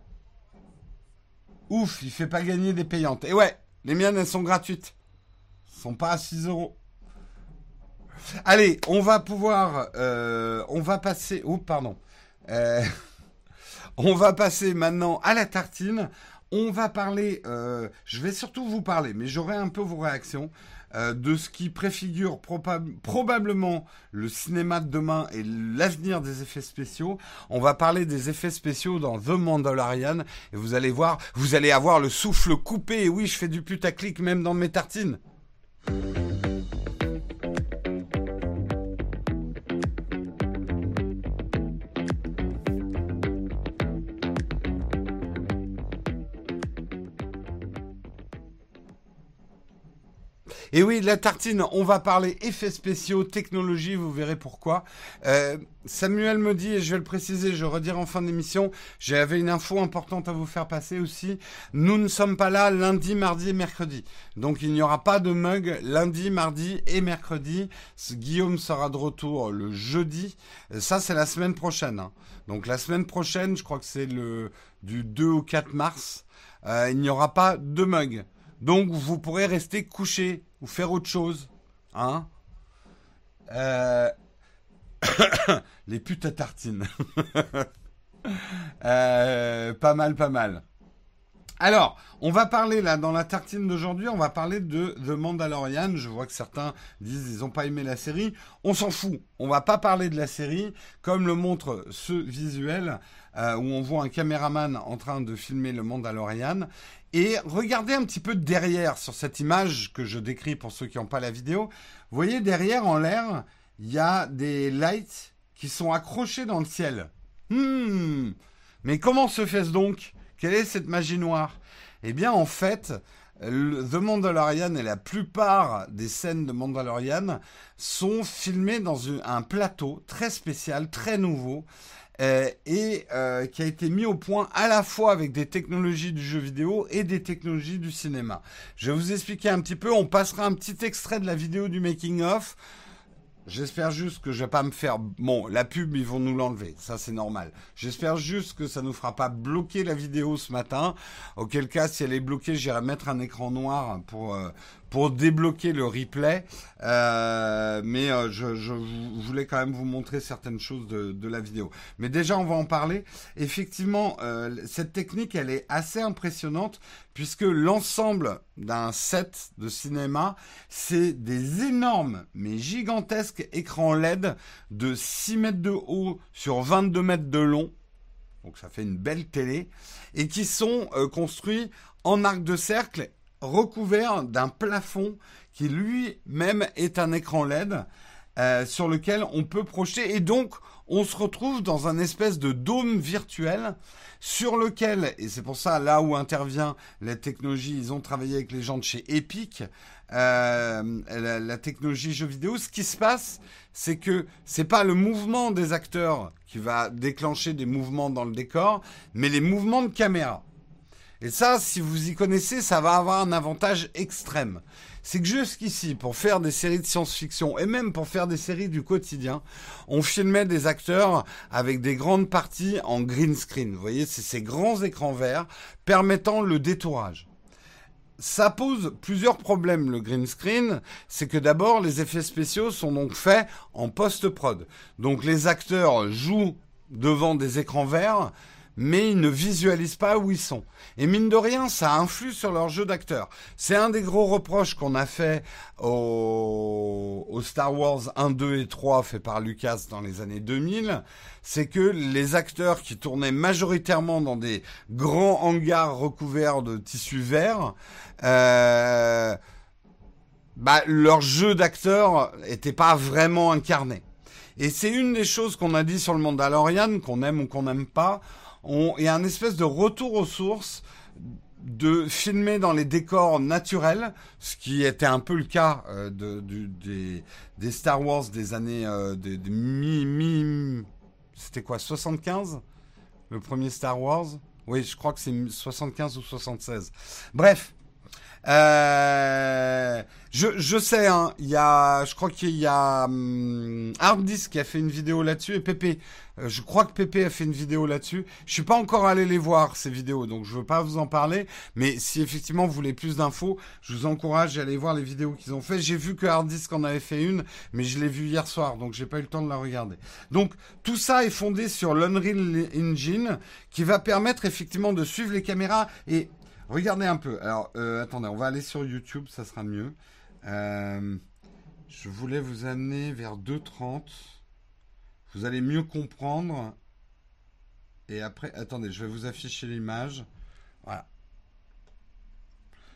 ouf, il fait pas gagner des payantes. Et ouais, les miennes, elles sont gratuites. Elles sont pas à 6 euros. Allez, on va pouvoir... Euh, on va passer... Oh, pardon. Euh, on va passer maintenant à la tartine. On va parler... je vais surtout vous parler, mais j'aurai un peu vos réactions. Euh, de ce qui préfigure probablement le cinéma de demain et l'avenir des effets spéciaux. On va parler des effets spéciaux dans The Mandalorian et vous allez voir, vous allez avoir le souffle coupé. Et oui, je fais du putaclic même dans mes tartines. Et oui, la tartine, on va parler effets spéciaux, technologie, vous verrez pourquoi. Euh, Samuel me dit, et je vais le préciser, je redire en fin d'émission, j'avais une info importante à vous faire passer aussi. Nous ne sommes pas là lundi, mardi et mercredi. Donc il n'y aura pas de mug lundi, mardi et mercredi. Guillaume sera de retour le jeudi. Ça, c'est la semaine prochaine. Hein. Donc la semaine prochaine, je crois que c'est le du 2 au 4 mars. Euh, il n'y aura pas de mug. Donc vous pourrez rester couché ou faire autre chose. Hein euh, Les putes à tartines. Euh, pas mal, pas mal. Alors, on va parler là dans la tartine d'aujourd'hui, on va parler de The Mandalorian. Je vois que certains disent ils n'ont pas aimé la série. On s'en fout. On va pas parler de la série comme le montre ce visuel euh, où on voit un caméraman en train de filmer le Mandalorian et regardez un petit peu derrière sur cette image que je décris pour ceux qui n'ont pas la vidéo. Vous voyez derrière en l'air, il y a des lights qui sont accrochés dans le ciel. Hmm. Mais comment se fait-ce donc? Quelle est cette magie noire? Eh bien, en fait, The Mandalorian et la plupart des scènes de Mandalorian sont filmées dans un plateau très spécial, très nouveau, euh, et euh, qui a été mis au point à la fois avec des technologies du jeu vidéo et des technologies du cinéma. Je vais vous expliquer un petit peu, on passera un petit extrait de la vidéo du making of. J'espère juste que je vais pas me faire. Bon, la pub, ils vont nous l'enlever. Ça, c'est normal. J'espère juste que ça nous fera pas bloquer la vidéo ce matin. Auquel cas, si elle est bloquée, j'irai mettre un écran noir pour, euh, pour débloquer le replay. Euh, mais euh, je, voulais quand même vous montrer certaines choses de, de, la vidéo. Mais déjà, on va en parler. Effectivement, euh, cette technique, elle est assez impressionnante puisque l'ensemble d'un set de cinéma, c'est des énormes, mais gigantesques écrans LED de 6 mètres de haut sur 22 mètres de long. Donc ça fait une belle télé. Et qui sont construits en arc de cercle recouvert d'un plafond qui lui-même est un écran LED euh, sur lequel on peut projeter et donc on se retrouve dans un espèce de dôme virtuel sur lequel, et c'est pour ça là où intervient la technologie, ils ont travaillé avec les gens de chez Epic, euh, la, la, technologie jeu vidéo, ce qui se passe, c'est que c'est pas le mouvement des acteurs qui va déclencher des mouvements dans le décor, mais les mouvements de caméra. Et ça, si vous y connaissez, ça va avoir un avantage extrême. C'est que jusqu'ici, pour faire des séries de science-fiction et même pour faire des séries du quotidien, on filmait des acteurs avec des grandes parties en green screen. Vous voyez, c'est ces grands écrans verts permettant le détourage ça pose plusieurs problèmes le green screen, c'est que d'abord les effets spéciaux sont donc faits en post-prod. Donc les acteurs jouent devant des écrans verts, mais ils ne visualisent pas où ils sont. Et mine de rien, ça influe sur leur jeu d'acteur. C'est un des gros reproches qu'on a fait au, au, Star Wars 1, 2 et 3 fait par Lucas dans les années 2000, c'est que les acteurs qui tournaient majoritairement dans des grands hangars recouverts de tissu vert, euh, bah, leur jeu d'acteur était pas vraiment incarné. Et c'est une des choses qu'on a dit sur le Mandalorian, qu'on aime ou qu'on n'aime pas il y a un espèce de retour aux sources de filmer dans les décors naturels, ce qui était un peu le cas euh, de, des, des, Star Wars des années euh, des, mi, mi c'était quoi 75 le premier Star Wars? Oui je crois que c'est 75 ou 76 bref euh, je, je sais, hein, il y a, je crois qu'il y a hum, qui a fait une vidéo là-dessus et Pépé. Euh, je crois que Pépé a fait une vidéo là-dessus. Je suis pas encore allé les voir ces vidéos, donc je veux pas vous en parler. Mais si effectivement vous voulez plus d'infos, je vous encourage à aller voir les vidéos qu'ils ont fait. J'ai vu que Harddisk en avait fait une, mais je l'ai vu hier soir, donc j'ai pas eu le temps de la regarder. Donc tout ça est fondé sur l'Unreal Engine, qui va permettre effectivement de suivre les caméras et Regardez un peu. Alors, euh, attendez, on va aller sur YouTube, ça sera mieux. Euh, je voulais vous amener vers 2.30. Vous allez mieux comprendre. Et après, attendez, je vais vous afficher l'image. Voilà.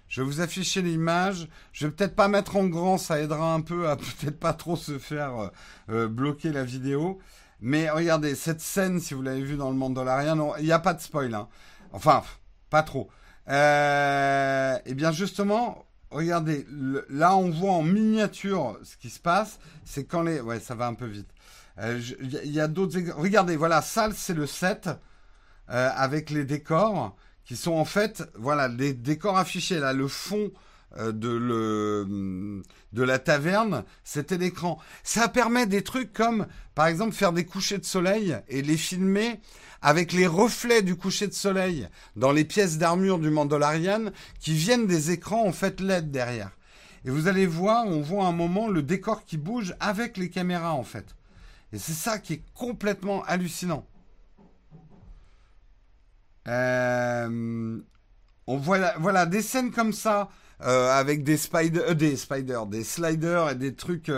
Je vais vous afficher l'image. Je vais peut-être pas mettre en grand, ça aidera un peu à peut-être pas trop se faire euh, bloquer la vidéo. Mais regardez, cette scène, si vous l'avez vu dans le Mandalorian, il n'y a pas de spoil. Hein. Enfin, pas trop. Euh, eh bien justement, regardez, là on voit en miniature ce qui se passe. C'est quand les... Ouais, ça va un peu vite. Il euh, y, a d'autres... Regardez, voilà, ça c'est le set euh, avec les décors qui sont en fait, voilà, les décors affichés là, le fond euh, de, le, de la taverne, c'était l'écran. Ça permet des trucs comme, par exemple, faire des couchers de soleil et les filmer avec les reflets du coucher de soleil dans les pièces d'armure du Mandalorian qui viennent des écrans en fait LED derrière. Et vous allez voir, on voit un moment le décor qui bouge avec les caméras en fait. Et c'est ça qui est complètement hallucinant. Euh, on voit voilà des scènes comme ça euh, avec des spider, euh, des spiders, des sliders et des trucs,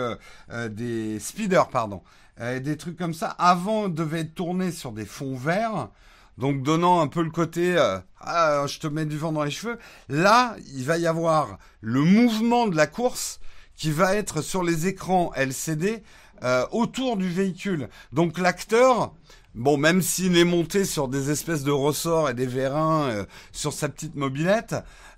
des speeders pardon, euh, des trucs comme ça, avant devait être tourné sur des fonds verts, donc donnant un peu le côté euh, ah, je te mets du vent dans les cheveux. Là, il va y avoir le mouvement de la course qui va être sur les écrans LCD euh, autour du véhicule. Donc l'acteur Bon, même s'il est monté sur des espèces de ressorts et des vérins euh, sur sa petite mobilette,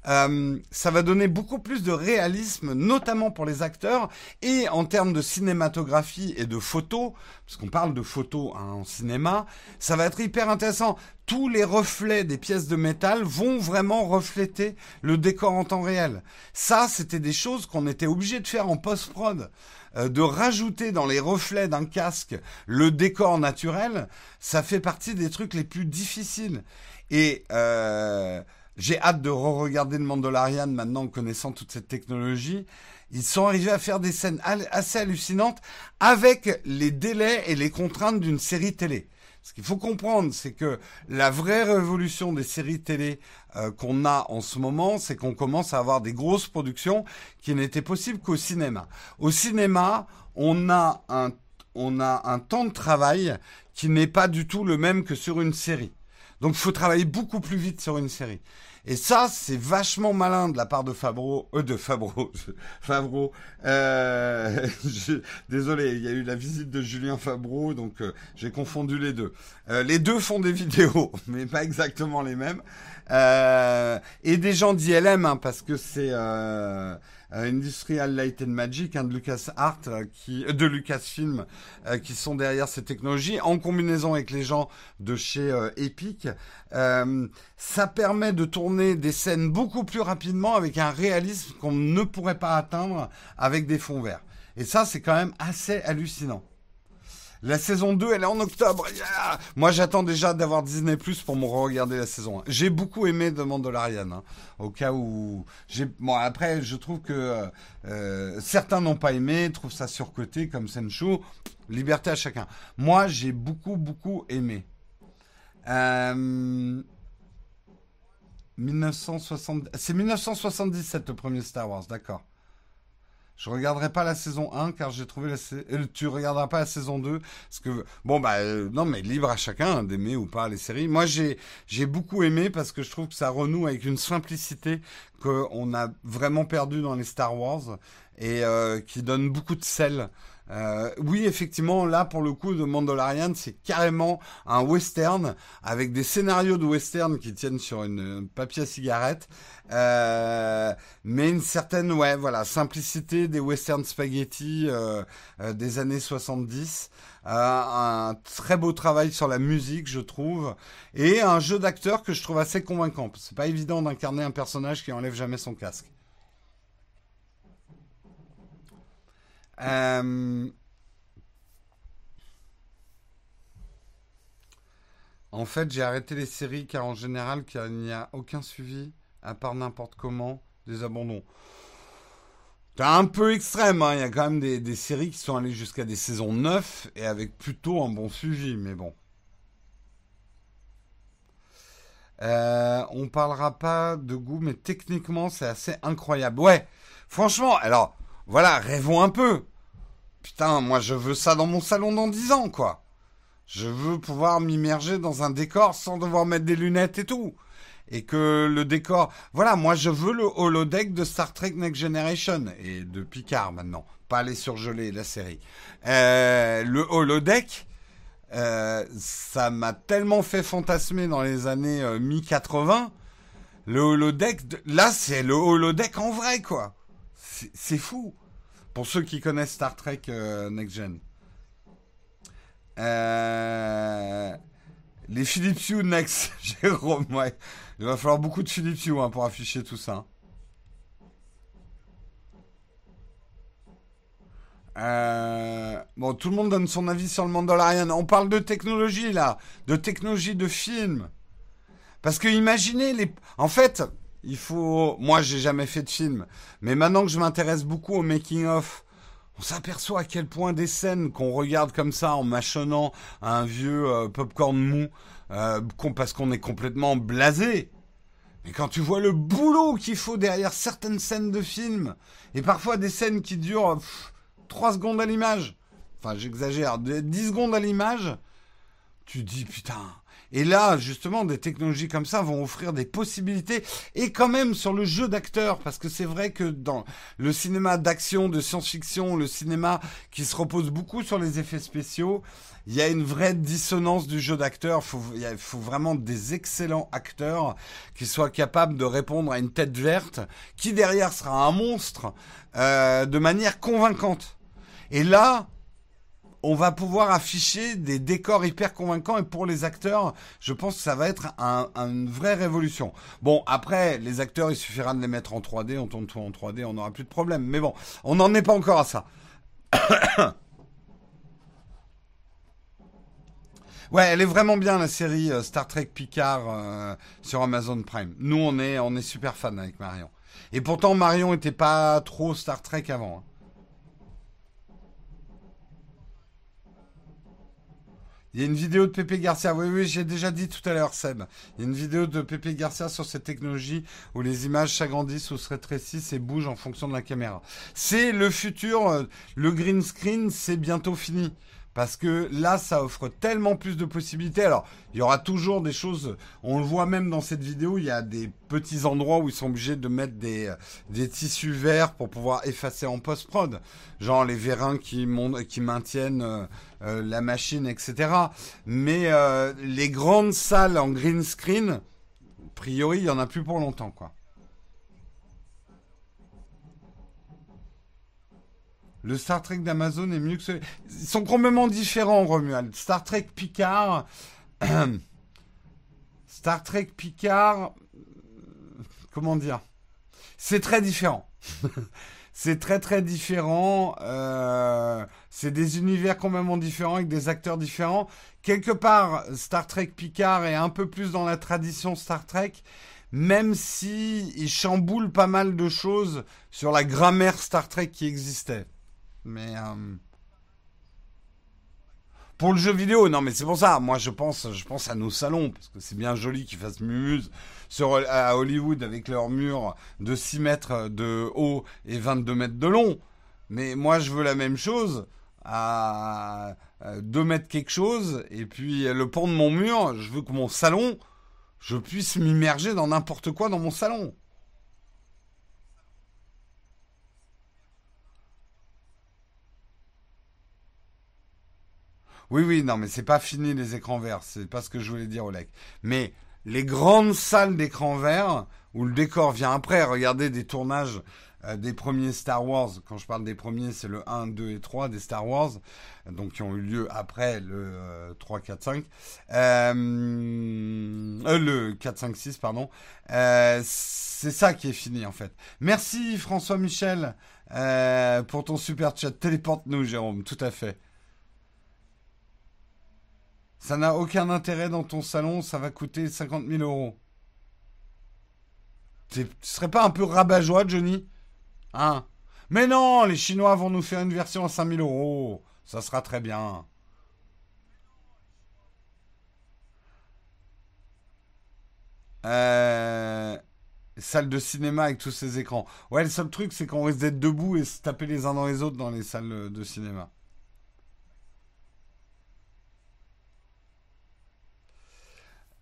euh, ça va donner beaucoup plus de réalisme, notamment pour les acteurs, et en termes de cinématographie et de photos, parce qu'on parle de photos hein, en cinéma, ça va être hyper intéressant. Tous les reflets des pièces de métal vont vraiment refléter le décor en temps réel. Ça, c'était des choses qu'on était obligé de faire en post-prod. Euh, de rajouter dans les reflets d'un casque le décor naturel, ça fait partie des trucs les plus difficiles. Et euh, j'ai hâte de re-regarder le Mandalorian maintenant, connaissant toute cette technologie. Ils sont arrivés à faire des scènes assez hallucinantes avec les délais et les contraintes d'une série télé. Ce qu'il faut comprendre, c'est que la vraie révolution des séries télé euh, qu'on a en ce moment, c'est qu'on commence à avoir des grosses productions qui n'étaient possibles qu'au cinéma. Au cinéma, on a un, on a un temps de travail qui n'est pas du tout le même que sur une série. Donc il faut travailler beaucoup plus vite sur une série. Et ça, c'est vachement malin de la part de Fabro, euh, de Fabro, Fabro. Euh, désolé, il y a eu la visite de Julien Fabro, donc euh, j'ai confondu les deux. Euh, les deux font des vidéos, mais pas exactement les mêmes. Euh, et des gens d'ILM, hein, parce que c'est Industrial Light and Magic hein, de Lucas Art, euh, euh, de Lucasfilm, qui sont derrière ces technologies, en combinaison avec les gens de chez Epic. ça permet de tourner des scènes beaucoup plus rapidement avec un réalisme qu'on ne pourrait pas atteindre avec des fonds verts. Et ça, c'est quand même assez hallucinant. La saison 2, elle est en octobre. Moi, j'attends déjà d'avoir Disney Plus pour me regarder la saison 1. J'ai beaucoup aimé The Mandalorian, hein, au cas où j'ai. Bon, après, je trouve que euh, certains n'ont pas aimé, trouvent ça surcoté comme Senchu. Liberté à chacun. Moi, j'ai beaucoup, beaucoup aimé. Euh... 1960... C'est 1977 le premier Star Wars, d'accord. Je regarderai pas la saison 1 car j'ai trouvé la euh, tu regarderas pas la saison 2 parce que bon bah euh, non mais libre à chacun hein, d'aimer ou pas les séries. Moi j'ai j'ai beaucoup aimé parce que je trouve que ça renoue avec une simplicité qu'on a vraiment perdu dans les Star Wars et euh, qui donne beaucoup de sel euh, oui, effectivement, là pour le coup de Mandalorian, c'est carrément un western avec des scénarios de western qui tiennent sur une, papier à cigarette, euh, mais une certaine ouais voilà simplicité des western spaghetti euh, des années 70. un très beau travail sur la musique, je trouve, et un jeu d'acteur que je trouve assez convaincant. C'est pas évident d'incarner un personnage qui enlève jamais son casque. Euh, en fait, j'ai arrêté les séries car en général, il n'y a aucun suivi, à part n'importe comment, des abandons. C'est un peu extrême, hein. il y a quand même des, séries qui sont allées jusqu'à des saisons 9 et avec plutôt un bon suivi, mais bon. Euh, on parlera pas de goût, mais techniquement, c'est assez incroyable. Ouais, franchement, alors, voilà, rêvons un peu. Putain, moi je veux ça dans mon salon dans 10 ans, quoi. Je veux pouvoir m'immerger dans un décor sans devoir mettre des lunettes et tout. Et que le décor... Voilà, moi je veux le holodeck de Star Trek Next Generation. Et de Picard maintenant. Pas aller surgeler la série. Euh, le holodeck... Euh, ça m'a tellement fait fantasmer dans les années euh, mi-80. Le holodeck, là c'est le holodeck en vrai quoi. C'est fou. Pour ceux qui connaissent Star Trek Next Gen. Les Philips Hue Next, Jérôme, ouais. Il va falloir beaucoup de Philips hein, pour afficher tout ça. Euh, bon, tout le monde donne son avis sur le Mandalorian. On parle de technologie là, de technologie de film. Parce que imaginez les. En fait, il faut. Moi, j'ai jamais fait de film, mais maintenant que je m'intéresse beaucoup au making of, on s'aperçoit à quel point des scènes qu'on regarde comme ça en mâchonnant un vieux euh, popcorn mou, euh, parce qu'on est complètement blasé. Mais quand tu vois le boulot qu'il faut derrière certaines scènes de film, et parfois des scènes qui durent 3 secondes à l'image, enfin j'exagère, 10 secondes à l'image, tu dis putain, Et là, justement, des technologies comme ça vont offrir des possibilités. Et quand même sur le jeu d'acteur, parce que c'est vrai que dans le cinéma d'action, de science-fiction, le cinéma qui se repose beaucoup sur les effets spéciaux, il y a une vraie dissonance du jeu d'acteur. Il faut vraiment des excellents acteurs qui soient capables de répondre à une tête verte, qui derrière sera un monstre, euh, de manière convaincante. Et là, on va pouvoir afficher des décors hyper convaincants et pour les acteurs, je pense que ça va être une vraie révolution. Bon, après, les acteurs, il suffira de les mettre en 3D, on tourne tout en 3D, on n'aura plus de problème. Mais bon, on n'en est pas encore à ça. ouais, elle est vraiment bien la série euh, Star Trek Picard euh, sur Amazon Prime. Nous, on est, on est super fans avec Marion. Et pourtant, Marion était pas trop Star Trek avant. Hein. Il y a une vidéo de Pepe Garcia. Oui, oui, j'ai déjà dit tout à l'heure, Seb. Il y a une vidéo de Pepe Garcia sur cette technologie où les images s'agrandissent ou se rétrécissent et bougent en fonction de la caméra. C'est le futur. Le green screen, c'est bientôt fini. Parce que là, ça offre tellement plus de possibilités. Alors, il y aura toujours des choses. On le voit même dans cette vidéo, il y a des petits endroits où ils sont obligés de mettre des, des tissus verts pour pouvoir effacer en post-prod. Genre les vérins qui, qui maintiennent euh, euh, la machine, etc. Mais euh, les grandes salles en green screen, a priori, il n'y en a plus pour longtemps, quoi. Le Star Trek d'Amazon est mieux que ce... Ils sont complètement différents, Romuald. Star Trek Picard... Star Trek Picard... Comment dire? C'est très différent. c'est très très différent. Euh, c'est des univers complètement différents avec des acteurs différents. Quelque part, Star Trek Picard est un peu plus dans la tradition Star Trek, même si il chamboule pas mal de choses sur la grammaire Star Trek qui existait. Mais euh, pour le jeu vidéo, non, mais c'est pour ça. Moi, je pense, à nos salons parce que c'est bien joli qu'ils fassent mumuse sur à Hollywood avec leurs murs de 6 mètres de haut et 22 mètres de long. Mais moi, je veux la même chose à 2 mètres quelque chose et puis le pont de mon mur. Je veux que mon salon, je puisse m'immerger dans n'importe quoi dans mon salon. Oui, oui, non, mais c'est pas fini les écrans verts. C'est pas ce que je voulais dire, Oleg. Mais les grandes salles d'écran vert où le décor vient après, regardez des tournages euh, des premiers Star Wars. Quand je parle des premiers, c'est le 1, 2 et 3 des Star Wars, donc qui ont eu lieu après le 3, 4, 5. Euh, le 4, 5, 6, pardon. Euh, c'est ça qui est fini en fait. Merci François Michel euh, pour ton super chat. Téléporte-nous, Jérôme, tout à fait. Ça n'a aucun intérêt dans ton salon, ça va coûter 50 000 euros. Tu serais pas un peu rabat-joie, Johnny? Hein? Mais non, les Chinois vont nous faire une version à 5 000 euros. Ça sera très bien. Euh, salle de cinéma avec tous ces écrans. Ouais, le seul truc, c'est qu'on risque d'être debout et se taper les uns dans les autres dans les salles de cinéma.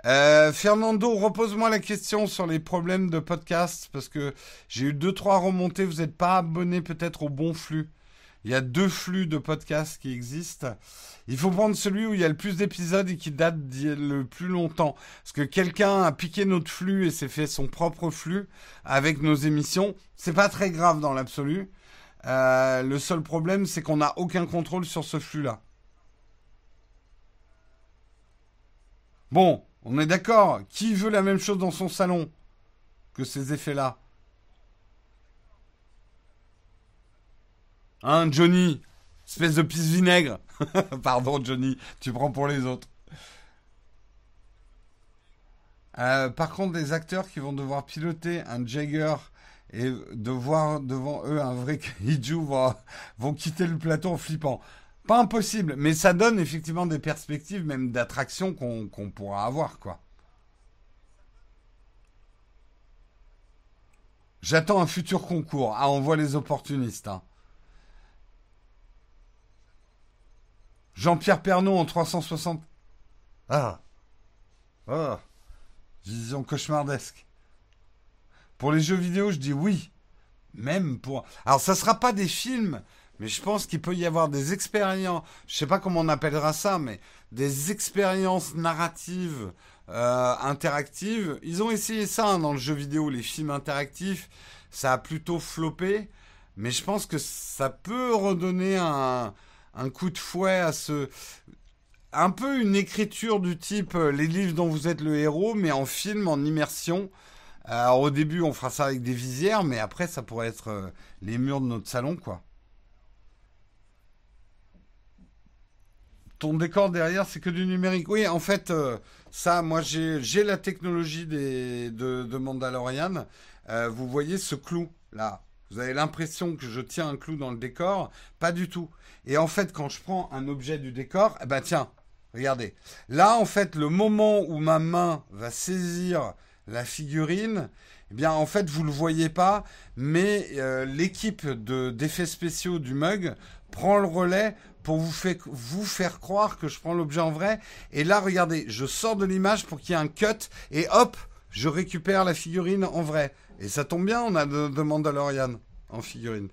Euh, Fernando, repose-moi la question sur les problèmes de podcast parce que j'ai eu deux trois remontées. Vous n'êtes pas abonné peut-être au bon flux. Il y a deux flux de podcasts qui existent. Il faut prendre celui où il y a le plus d'épisodes et qui date le plus longtemps. Parce que quelqu'un a piqué notre flux et s'est fait son propre flux avec nos émissions. C'est pas très grave dans l'absolu. Euh, le seul problème, c'est qu'on n'a aucun contrôle sur ce flux-là. Bon, on est d'accord. Qui veut la même chose dans son salon que ces effets-là? Hein, Johnny? Espèce de pisse vinaigre. Pardon, Johnny, tu prends pour les autres. Euh, par contre, les acteurs qui vont devoir piloter un Jagger et de voir devant eux un vrai kaiju vont, vont quitter le plateau en flippant. Pas impossible, mais ça donne effectivement des perspectives, même d'attraction qu'on pourra avoir, quoi. J'attends un futur concours. Ah, on voit les opportunistes. Hein. Jean-Pierre Pernaud en 360. Ah. Oh, vision cauchemardesque. Pour les jeux vidéo, je dis oui. Même pour. Alors, ça sera pas des films, mais je pense qu'il peut y avoir des expériences. Je sais pas comment on appellera ça, mais des expériences narratives euh, interactives. Ils ont essayé ça hein, dans le jeu vidéo, les films interactifs. Ça a plutôt floppé, mais je pense que ça peut redonner un, un coup de fouet à ce un peu une écriture du type euh, les livres dont vous êtes le héros, mais en film, en immersion. Alors au début, on fera ça avec des visières, mais après, ça pourrait être euh, les murs de notre salon, quoi. Ton décor derrière, c'est que du numérique. Oui, en fait, euh, ça, moi, j'ai la technologie des, de, Mandalorian. vous voyez ce clou là. Vous avez l'impression que je tiens un clou dans le décor. Pas du tout. Et en fait, quand je prends un objet du décor, eh ben tiens, Regardez. Là, en fait, le moment où ma main va saisir la figurine, eh bien, en fait, vous ne le voyez pas, mais euh, l'équipe d'effets spéciaux du mug prend le relais pour vous, faire croire que je prends l'objet en vrai. Et là, regardez, je sors de l'image pour qu'il y ait un cut, et hop, je récupère la figurine en vrai. Et ça tombe bien, on a de Mandalorian en figurine.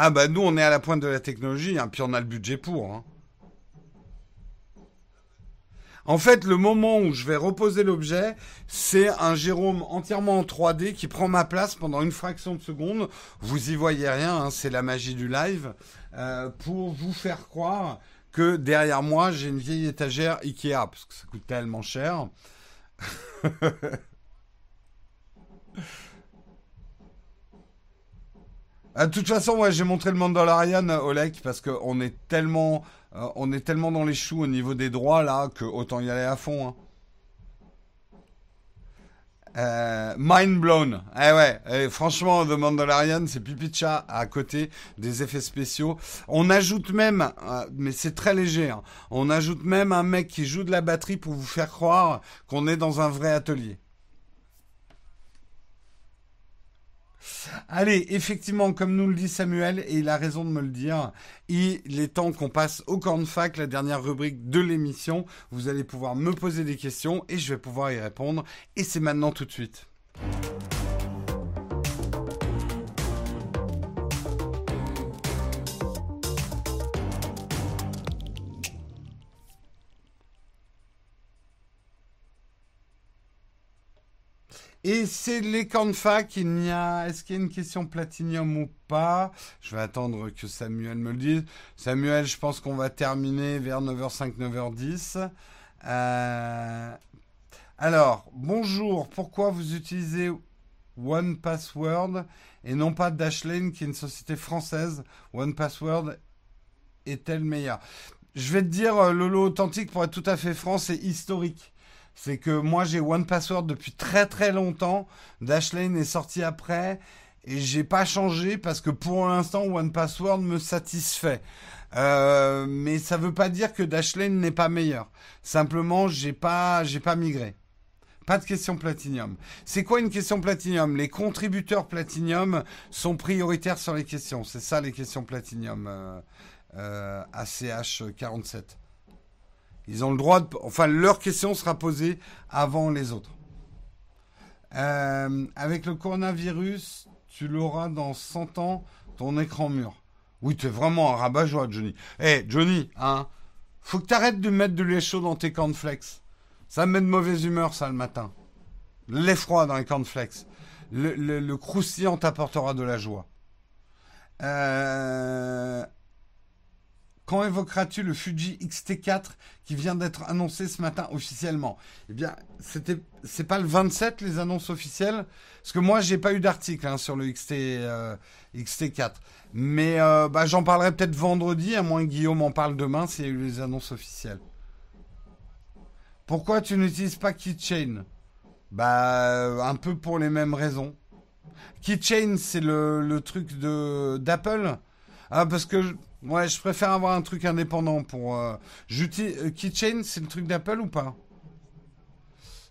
Ah bah nous on est à la pointe de la technologie, hein, puis on a le budget pour. Hein. En fait, le moment où je vais reposer l'objet, c'est un Jérôme entièrement en 3D qui prend ma place pendant une fraction de seconde. Vous y voyez rien, hein, c'est la magie du live, euh, pour vous faire croire que derrière moi j'ai une vieille étagère Ikea parce que ça coûte tellement cher. Ah, de toute façon, ouais, j'ai montré le Mandalorian, Oleg, parce qu'on est tellement, euh, on est tellement dans les choux au niveau des droits là que autant y aller à fond. Hein. Euh, mind blown. Eh ouais, eh, franchement, The c'est pipicha à côté des effets spéciaux. On ajoute même, euh, mais c'est très léger, hein, on ajoute même un mec qui joue de la batterie pour vous faire croire qu'on est dans un vrai atelier. Allez, effectivement, comme nous le dit Samuel, et il a raison de me le dire, il est temps qu'on passe au cornfac, la dernière rubrique de l'émission. Vous allez pouvoir me poser des questions et je vais pouvoir y répondre. Et c'est maintenant tout de suite. Et c'est les fac, il n'y a. Est-ce qu'il y a une question platinium ou pas? Je vais attendre que Samuel me le dise. Samuel, je pense qu'on va terminer vers 9h05, 9h10. Euh, alors, bonjour. Pourquoi vous utilisez One Password et non pas Dashlane, qui est une société française? One Password est-elle meilleure? Je vais te dire, euh, Lolo Authentique, pour être tout à fait franc, c'est historique c'est que moi j'ai One Password depuis très très longtemps. Dashlane est sorti après et j'ai pas changé parce que pour l'instant One Password me satisfait. Euh, mais ça veut pas dire que Dashlane n'est pas meilleur. Simplement j'ai pas j'ai pas migré. Pas de question Platinium. C'est quoi une question Platinium Les contributeurs Platinium sont prioritaires sur les questions. C'est ça les questions Platinium euh, euh, ACH 47. Ils ont le droit de... Enfin, leur question sera posée avant les autres. Euh, avec le coronavirus, tu l'auras dans 100 ans, ton écran mûr. Oui, tu es vraiment un rabat-joie, Johnny. Eh, Johnny, hein, faut que tu arrêtes de mettre de chaud dans tes cornflakes. Ça me met de mauvaise humeur, ça, le matin. Le lait froid dans les cornflakes. Le, le, le croustillant t'apportera de la joie. Euh, quand évoqueras-tu le Fuji XT4 qui vient d'être annoncé ce matin officiellement? Eh bien, c'était, c'est pas le 27 les annonces officielles, parce que moi j'ai pas eu d'article hein, sur le XT euh, XT4, mais euh, bah, j'en parlerai peut-être vendredi, à moins que Guillaume en parle demain s'il y a eu les annonces officielles. Pourquoi tu n'utilises pas Keychain? Bah, un peu pour les mêmes raisons. Keychain, c'est le, le truc de d'Apple. Ah, parce que Ouais, je préfère avoir un truc indépendant pour. Euh, euh, Keychain, c'est le truc d'Apple ou pas?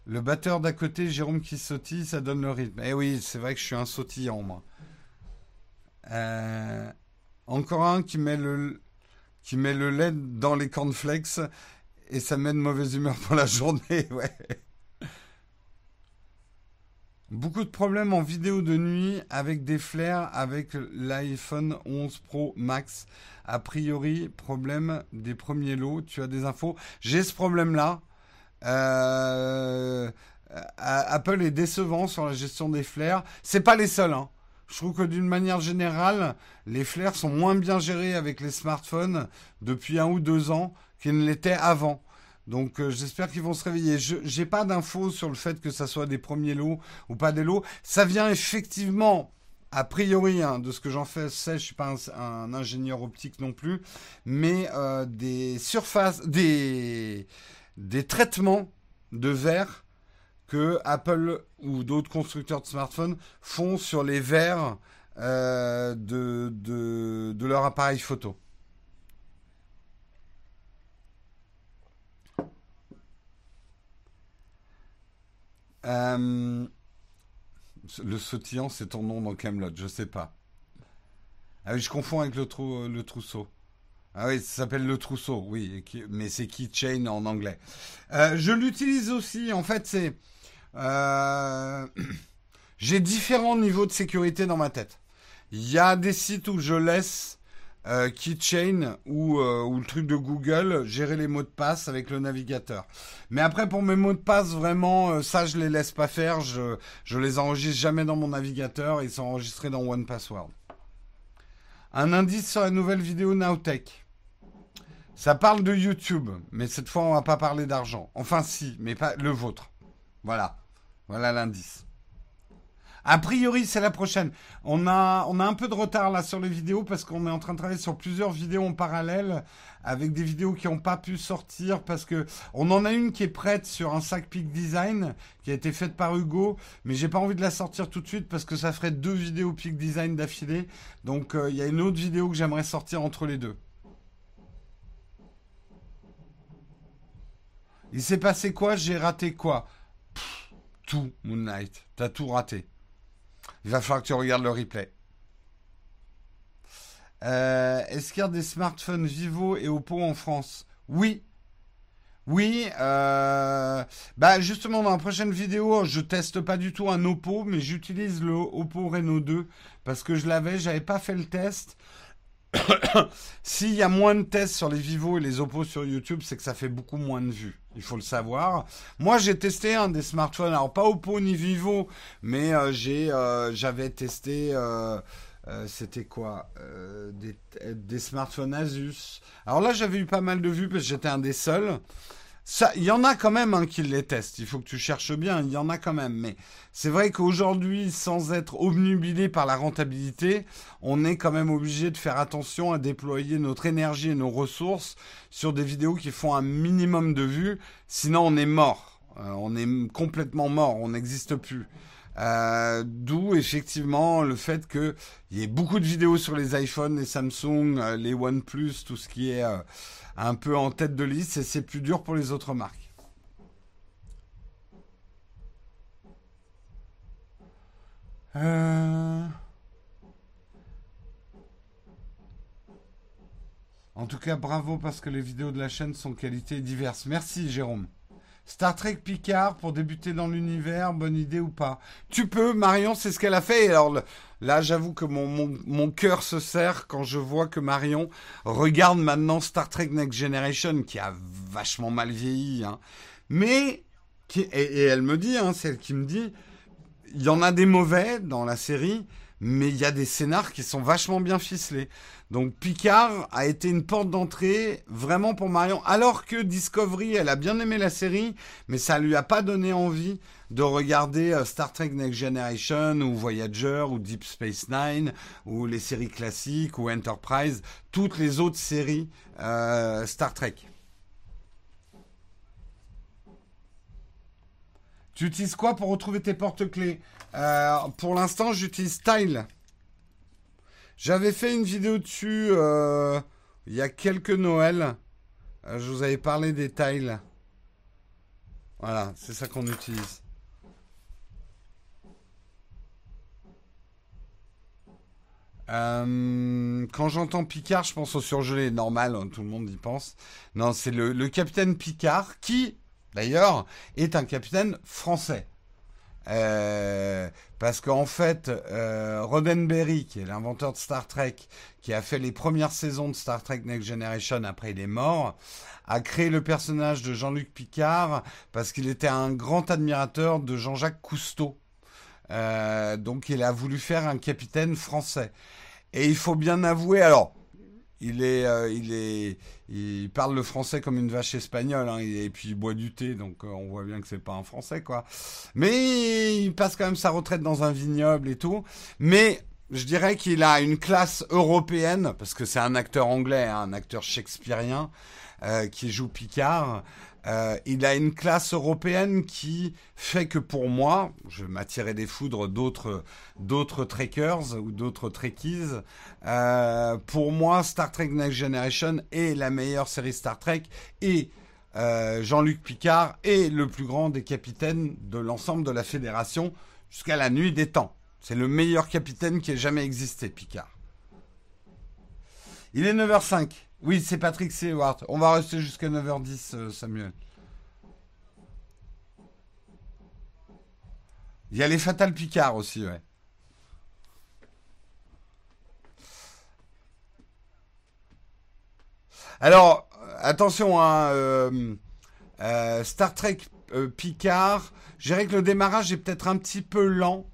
Le batteur d'à côté, Jérôme qui sautille, ça donne le rythme. Eh oui, c'est vrai que je suis un sautillant, moi. Euh, encore un qui met le qui met le lait dans les cornflakes Et ça met de mauvaise humeur pour la journée, ouais. Beaucoup de problèmes en vidéo de nuit avec des flares avec l'iPhone 11 Pro Max. A priori, problème des premiers lots. Tu as des infos J'ai ce problème-là. Euh, Apple est décevant sur la gestion des flares. C'est pas les seuls. Hein. Je trouve que d'une manière générale, les flares sont moins bien gérés avec les smartphones depuis un ou deux ans qu'ils ne l'étaient avant. Donc euh, j'espère qu'ils vont se réveiller. Je n'ai pas d'infos sur le fait que ça soit des premiers lots ou pas des lots. Ça vient effectivement, a priori, hein, de ce que j'en fais, je ne suis pas un, ingénieur optique non plus, mais euh, des surfaces, des, des traitements de verre que Apple ou d'autres constructeurs de smartphones font sur les verres euh, de, de, de leur appareil photo. Euh, le sautillant, c'est ton nom dans Camelot, je sais pas. Ah oui, je confonds avec le, trou, le trousseau. Ah oui, ça s'appelle le trousseau, oui, mais c'est keychain en anglais. Euh, je l'utilise aussi, en fait, c'est... Euh, j'ai différents niveaux de sécurité dans ma tête. Il y a des sites où je laisse euh, Keychain ou, euh, ou, le truc de Google, gérer les mots de passe avec le navigateur. Mais après, pour mes mots de passe, vraiment, euh, ça, je les laisse pas faire. Je, je les enregistre jamais dans mon navigateur. Ils sont enregistrés dans OnePassword. Un indice sur la nouvelle vidéo Nowtech. Ça parle de YouTube, mais cette fois, on va pas parler d'argent. Enfin, si, mais pas le vôtre. Voilà. Voilà l'indice. A priori, c'est la prochaine. On a, un peu de retard là sur les vidéos parce qu'on est en train de travailler sur plusieurs vidéos en parallèle avec des vidéos qui n'ont pas pu sortir parce que on en a une qui est prête sur un sac Peak Design qui a été faite par Hugo, mais j'ai pas envie de la sortir tout de suite parce que ça ferait deux vidéos Peak Design d'affilée. Donc euh, il y a une autre vidéo que j'aimerais sortir entre les deux. Il s'est passé quoi? J'ai raté quoi? Tout, Moon Knight. T'as tout raté. Il va falloir que tu regardes le replay. Euh, est-ce qu'il y a des smartphones Vivo et Oppo en France? Oui. Oui, euh, bah justement dans la prochaine vidéo, je teste pas du tout un Oppo, mais j'utilise le Oppo Reno 2 parce que je l'avais, j'avais pas fait le test. S'il y a moins de tests sur les Vivo et les Oppo sur YouTube, c'est que ça fait beaucoup moins de vues. Il faut le savoir. Moi, j'ai testé un des smartphones, alors pas Oppo ni Vivo, mais euh, euh, j'avais testé. Euh, c'était quoi des, des, smartphones Asus. Alors là, j'avais eu pas mal de vues parce que j'étais un des seuls il y en a quand même un qui les teste. Il faut que tu cherches bien. Il y en a quand même. Mais c'est vrai qu'aujourd'hui, sans être obnubilé par la rentabilité, on est quand même obligé de faire attention à déployer notre énergie et nos ressources sur des vidéos qui font un minimum de vues. Sinon, on est mort. Euh, on est complètement mort. On n'existe plus. Euh, d'où effectivement le fait qu'il y ait beaucoup de vidéos sur les iPhones, les Samsung, euh, les OnePlus, tout ce qui est un peu en tête de liste et c'est plus dur pour les autres marques. Euh, en tout cas, bravo parce que les vidéos de la chaîne sont qualité diverses. Merci Jérôme. Star Trek Picard pour débuter dans l'univers, bonne idée ou pas? Tu peux, Marion, c'est ce qu'elle a fait. Alors là, j'avoue que mon, mon, cœur se serre quand je vois que Marion regarde maintenant Star Trek Next Generation, qui a vachement mal vieilli. Hein. Mais, et, elle me dit, hein, c'est elle qui me dit, il y en a des mauvais dans la série, mais il y a des scénars qui sont vachement bien ficelés. Donc Picard a été une porte d'entrée vraiment pour Marion, alors que Discovery, elle a bien aimé la série, mais ça lui a pas donné envie de regarder euh, Star Trek Next Generation ou Voyager ou Deep Space Nine ou les séries classiques ou Enterprise, toutes les autres séries euh, Star Trek. Tu utilises quoi pour retrouver tes porte-clés? Euh, Pour l'instant, j'utilise Tile. J'avais fait une vidéo dessus euh, il y a quelques Noëls. Euh, je vous avais parlé des tiles. Voilà, c'est ça qu'on utilise. Quand j'entends Picard, je pense au surgelé normal, hein, tout le monde y pense. Non, c'est le capitaine Picard qui, d'ailleurs, est un capitaine français. Euh, parce qu'en fait, euh, Roddenberry, qui est l'inventeur de Star Trek, qui a fait les premières saisons de Star Trek Next Generation après il est mort, a créé le personnage de Jean-Luc Picard parce qu'il était un grand admirateur de Jean-Jacques Cousteau. Euh, donc il a voulu faire un capitaine français. Et il faut bien avouer, alors, il est, euh, il est, il parle le français comme une vache espagnole, hein, et puis il boit du thé, donc euh, on voit bien que c'est pas un français, quoi. Mais il passe quand même sa retraite dans un vignoble et tout. Mais je dirais qu'il a une classe européenne, parce que c'est un acteur anglais, hein, un acteur shakespearien, euh, qui joue Picard. Euh, il a une classe européenne qui fait que pour moi, je m'attirais des foudres d'autres d'autres trekkers ou d'autres trekkies. Euh, pour moi, Star Trek Next Generation est la meilleure série Star Trek et euh, Jean-Luc Picard est le plus grand des capitaines de l'ensemble de la fédération jusqu'à la nuit des temps. C'est le meilleur capitaine qui ait jamais existé, Picard. Il est 9h05. Oui, c'est Patrick Seward. On va rester jusqu'à 9h10, euh, Samuel. Il y a les Fatal Picard aussi, ouais. Alors, attention, hein, euh, euh, Star Trek Picard, je dirais que le démarrage est peut-être un petit peu lent,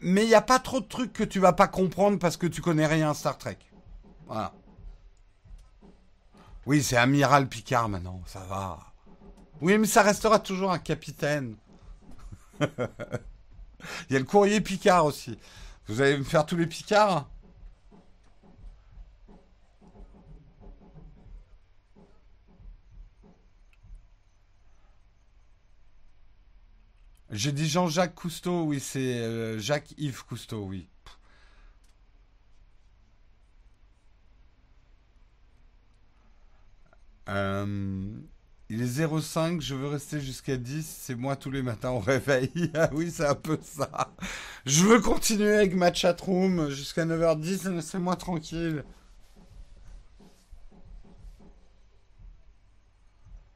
mais il n'y a pas trop de trucs que tu vas pas comprendre parce que tu connais rien à Star Trek. Voilà. Oui, c'est Amiral Picard maintenant, ça va. Oui, mais ça restera toujours un capitaine. Il y a le courrier Picard aussi. Vous allez me faire tous les Picards J'ai dit Jean-Jacques Cousteau, oui, c'est euh, Jacques-Yves Cousteau, oui. Euh, il est 05, je veux rester jusqu'à 10, c'est moi tous les matins au réveil. ah oui, c'est un peu ça. Je veux continuer avec ma chatroom jusqu'à 9h10, laissez-moi tranquille.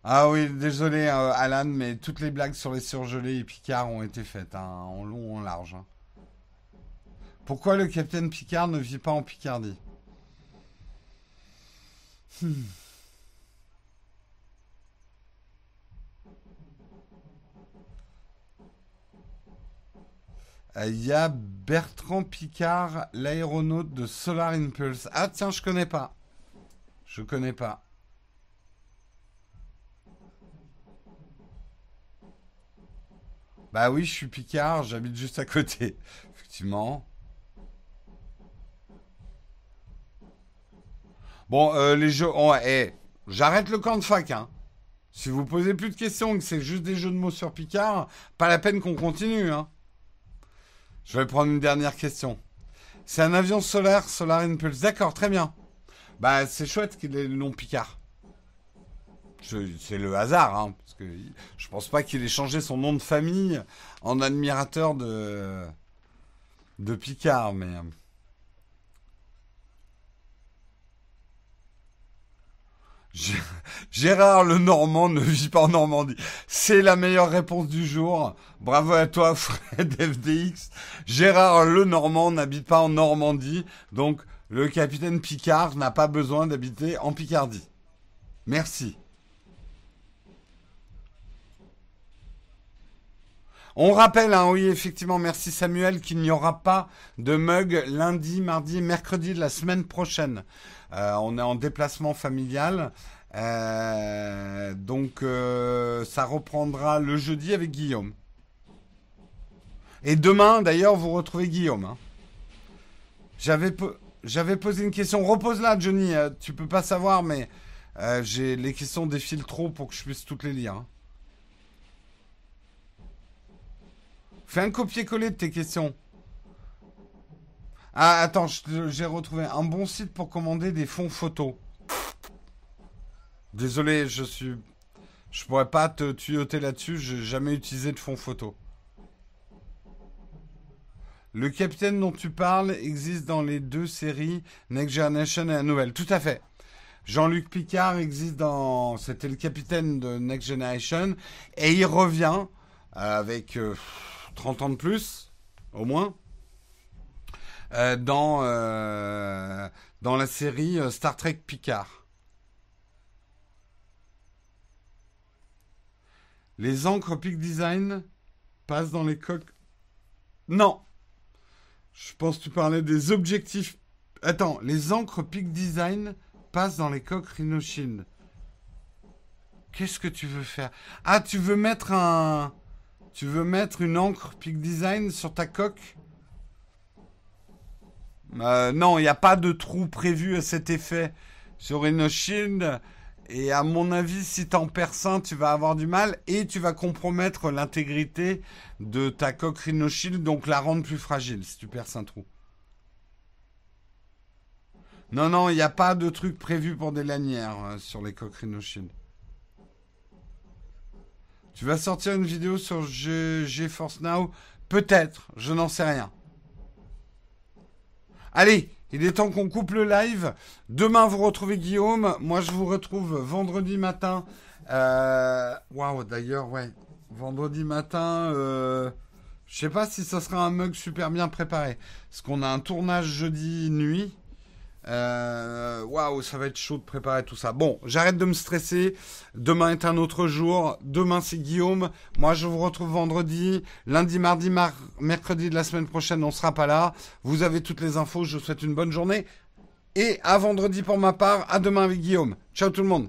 Ah oui, désolé euh, Alan, mais toutes les blagues sur les surgelés et Picard ont été faites, hein, en long ou en large. Hein. Pourquoi le capitaine Picard ne vit pas en Picardie? Hmm. Il y a Bertrand Picard, l'aéronaute de Solar Impulse. Ah tiens, je connais pas. Je connais pas. Bah oui, je suis Picard, j'habite juste à côté. Effectivement. Bon, euh, les jeux... Oh, eh, j'arrête le camp de fac, hein. Si vous posez plus de questions, que c'est juste des jeux de mots sur Picard, pas la peine qu'on continue, hein. Je vais prendre une dernière question. C'est un avion solaire, Solar Impulse. D'accord, très bien. Bah, c'est chouette qu'il ait le nom Picard. C'est le hasard, hein, parce que je pense pas qu'il ait changé son nom de famille en admirateur de de Picard, mais. Gérard le Normand ne vit pas en Normandie. C'est la meilleure réponse du jour. Bravo à toi, Fred FDX. Gérard le Normand n'habite pas en Normandie. Donc, le capitaine Picard n'a pas besoin d'habiter en Picardie. Merci. On rappelle, hein, oui, effectivement, merci Samuel, qu'il n'y aura pas de mug lundi, mardi, mercredi de la semaine prochaine. Euh, on est en déplacement familial. Euh, donc euh, ça reprendra le jeudi avec Guillaume. Et demain, d'ailleurs, vous retrouvez Guillaume. Hein. J'avais, posé une question. Repose-la, Johnny. tu peux pas savoir, mais j'ai les questions défilent trop pour que je puisse toutes les lire. Hein. Fais un copier-coller de tes questions. Ah, attends, j'ai retrouvé un bon site pour commander des fonds photos. Désolé, je suis. Je pourrais pas te tuyauter là-dessus, j'ai jamais utilisé de fonds photo. Le capitaine dont tu parles existe dans les deux séries Next Generation et la nouvelle. Tout à fait. Jean-Luc Picard existe dans. C'était le capitaine de Next Generation. Et il revient avec 30 euh, ans de plus, au moins, euh, dans, euh, dans la série Star Trek Picard. Les encres Peak Design passent dans les coques. Non. Je pense que tu parlais des objectifs. Attends, les encres Peak Design passent dans les coques Rhinoshield. Qu'est-ce que tu veux faire? Ah, tu veux mettre un. Tu veux mettre une encre Peak Design sur ta coque? Euh, Non, il n'y a pas de trou prévu à cet effet sur Rhinoshield. Et à mon avis, si t'en perds un, tu vas avoir du mal et tu vas compromettre l'intégrité de ta coque Rhinoshield, donc la rendre plus fragile si tu perds un trou. Non, non, il n'y a pas de truc prévu pour des lanières euh, sur les coques Rhinoshield. Tu vas sortir une vidéo sur GeForce Now? Peut-être, je n'en sais rien. Allez, il est temps qu'on coupe le live. Demain, vous retrouvez Guillaume. Moi, je vous retrouve vendredi matin. Euh, waouh, d'ailleurs, ouais. Vendredi matin, euh... je sais pas si ça sera un mug super bien préparé. Parce qu'on a un tournage jeudi nuit. Euh, waouh, ça va être chaud de préparer tout ça. Bon, j'arrête de me stresser. Demain est un autre jour. Demain, c'est Guillaume. Moi, je vous retrouve vendredi. Lundi, mardi, mercredi de la semaine prochaine, on sera pas là. Vous avez toutes les infos. Je vous souhaite une bonne journée. Et à vendredi pour ma part. À demain avec Guillaume. Ciao tout le monde.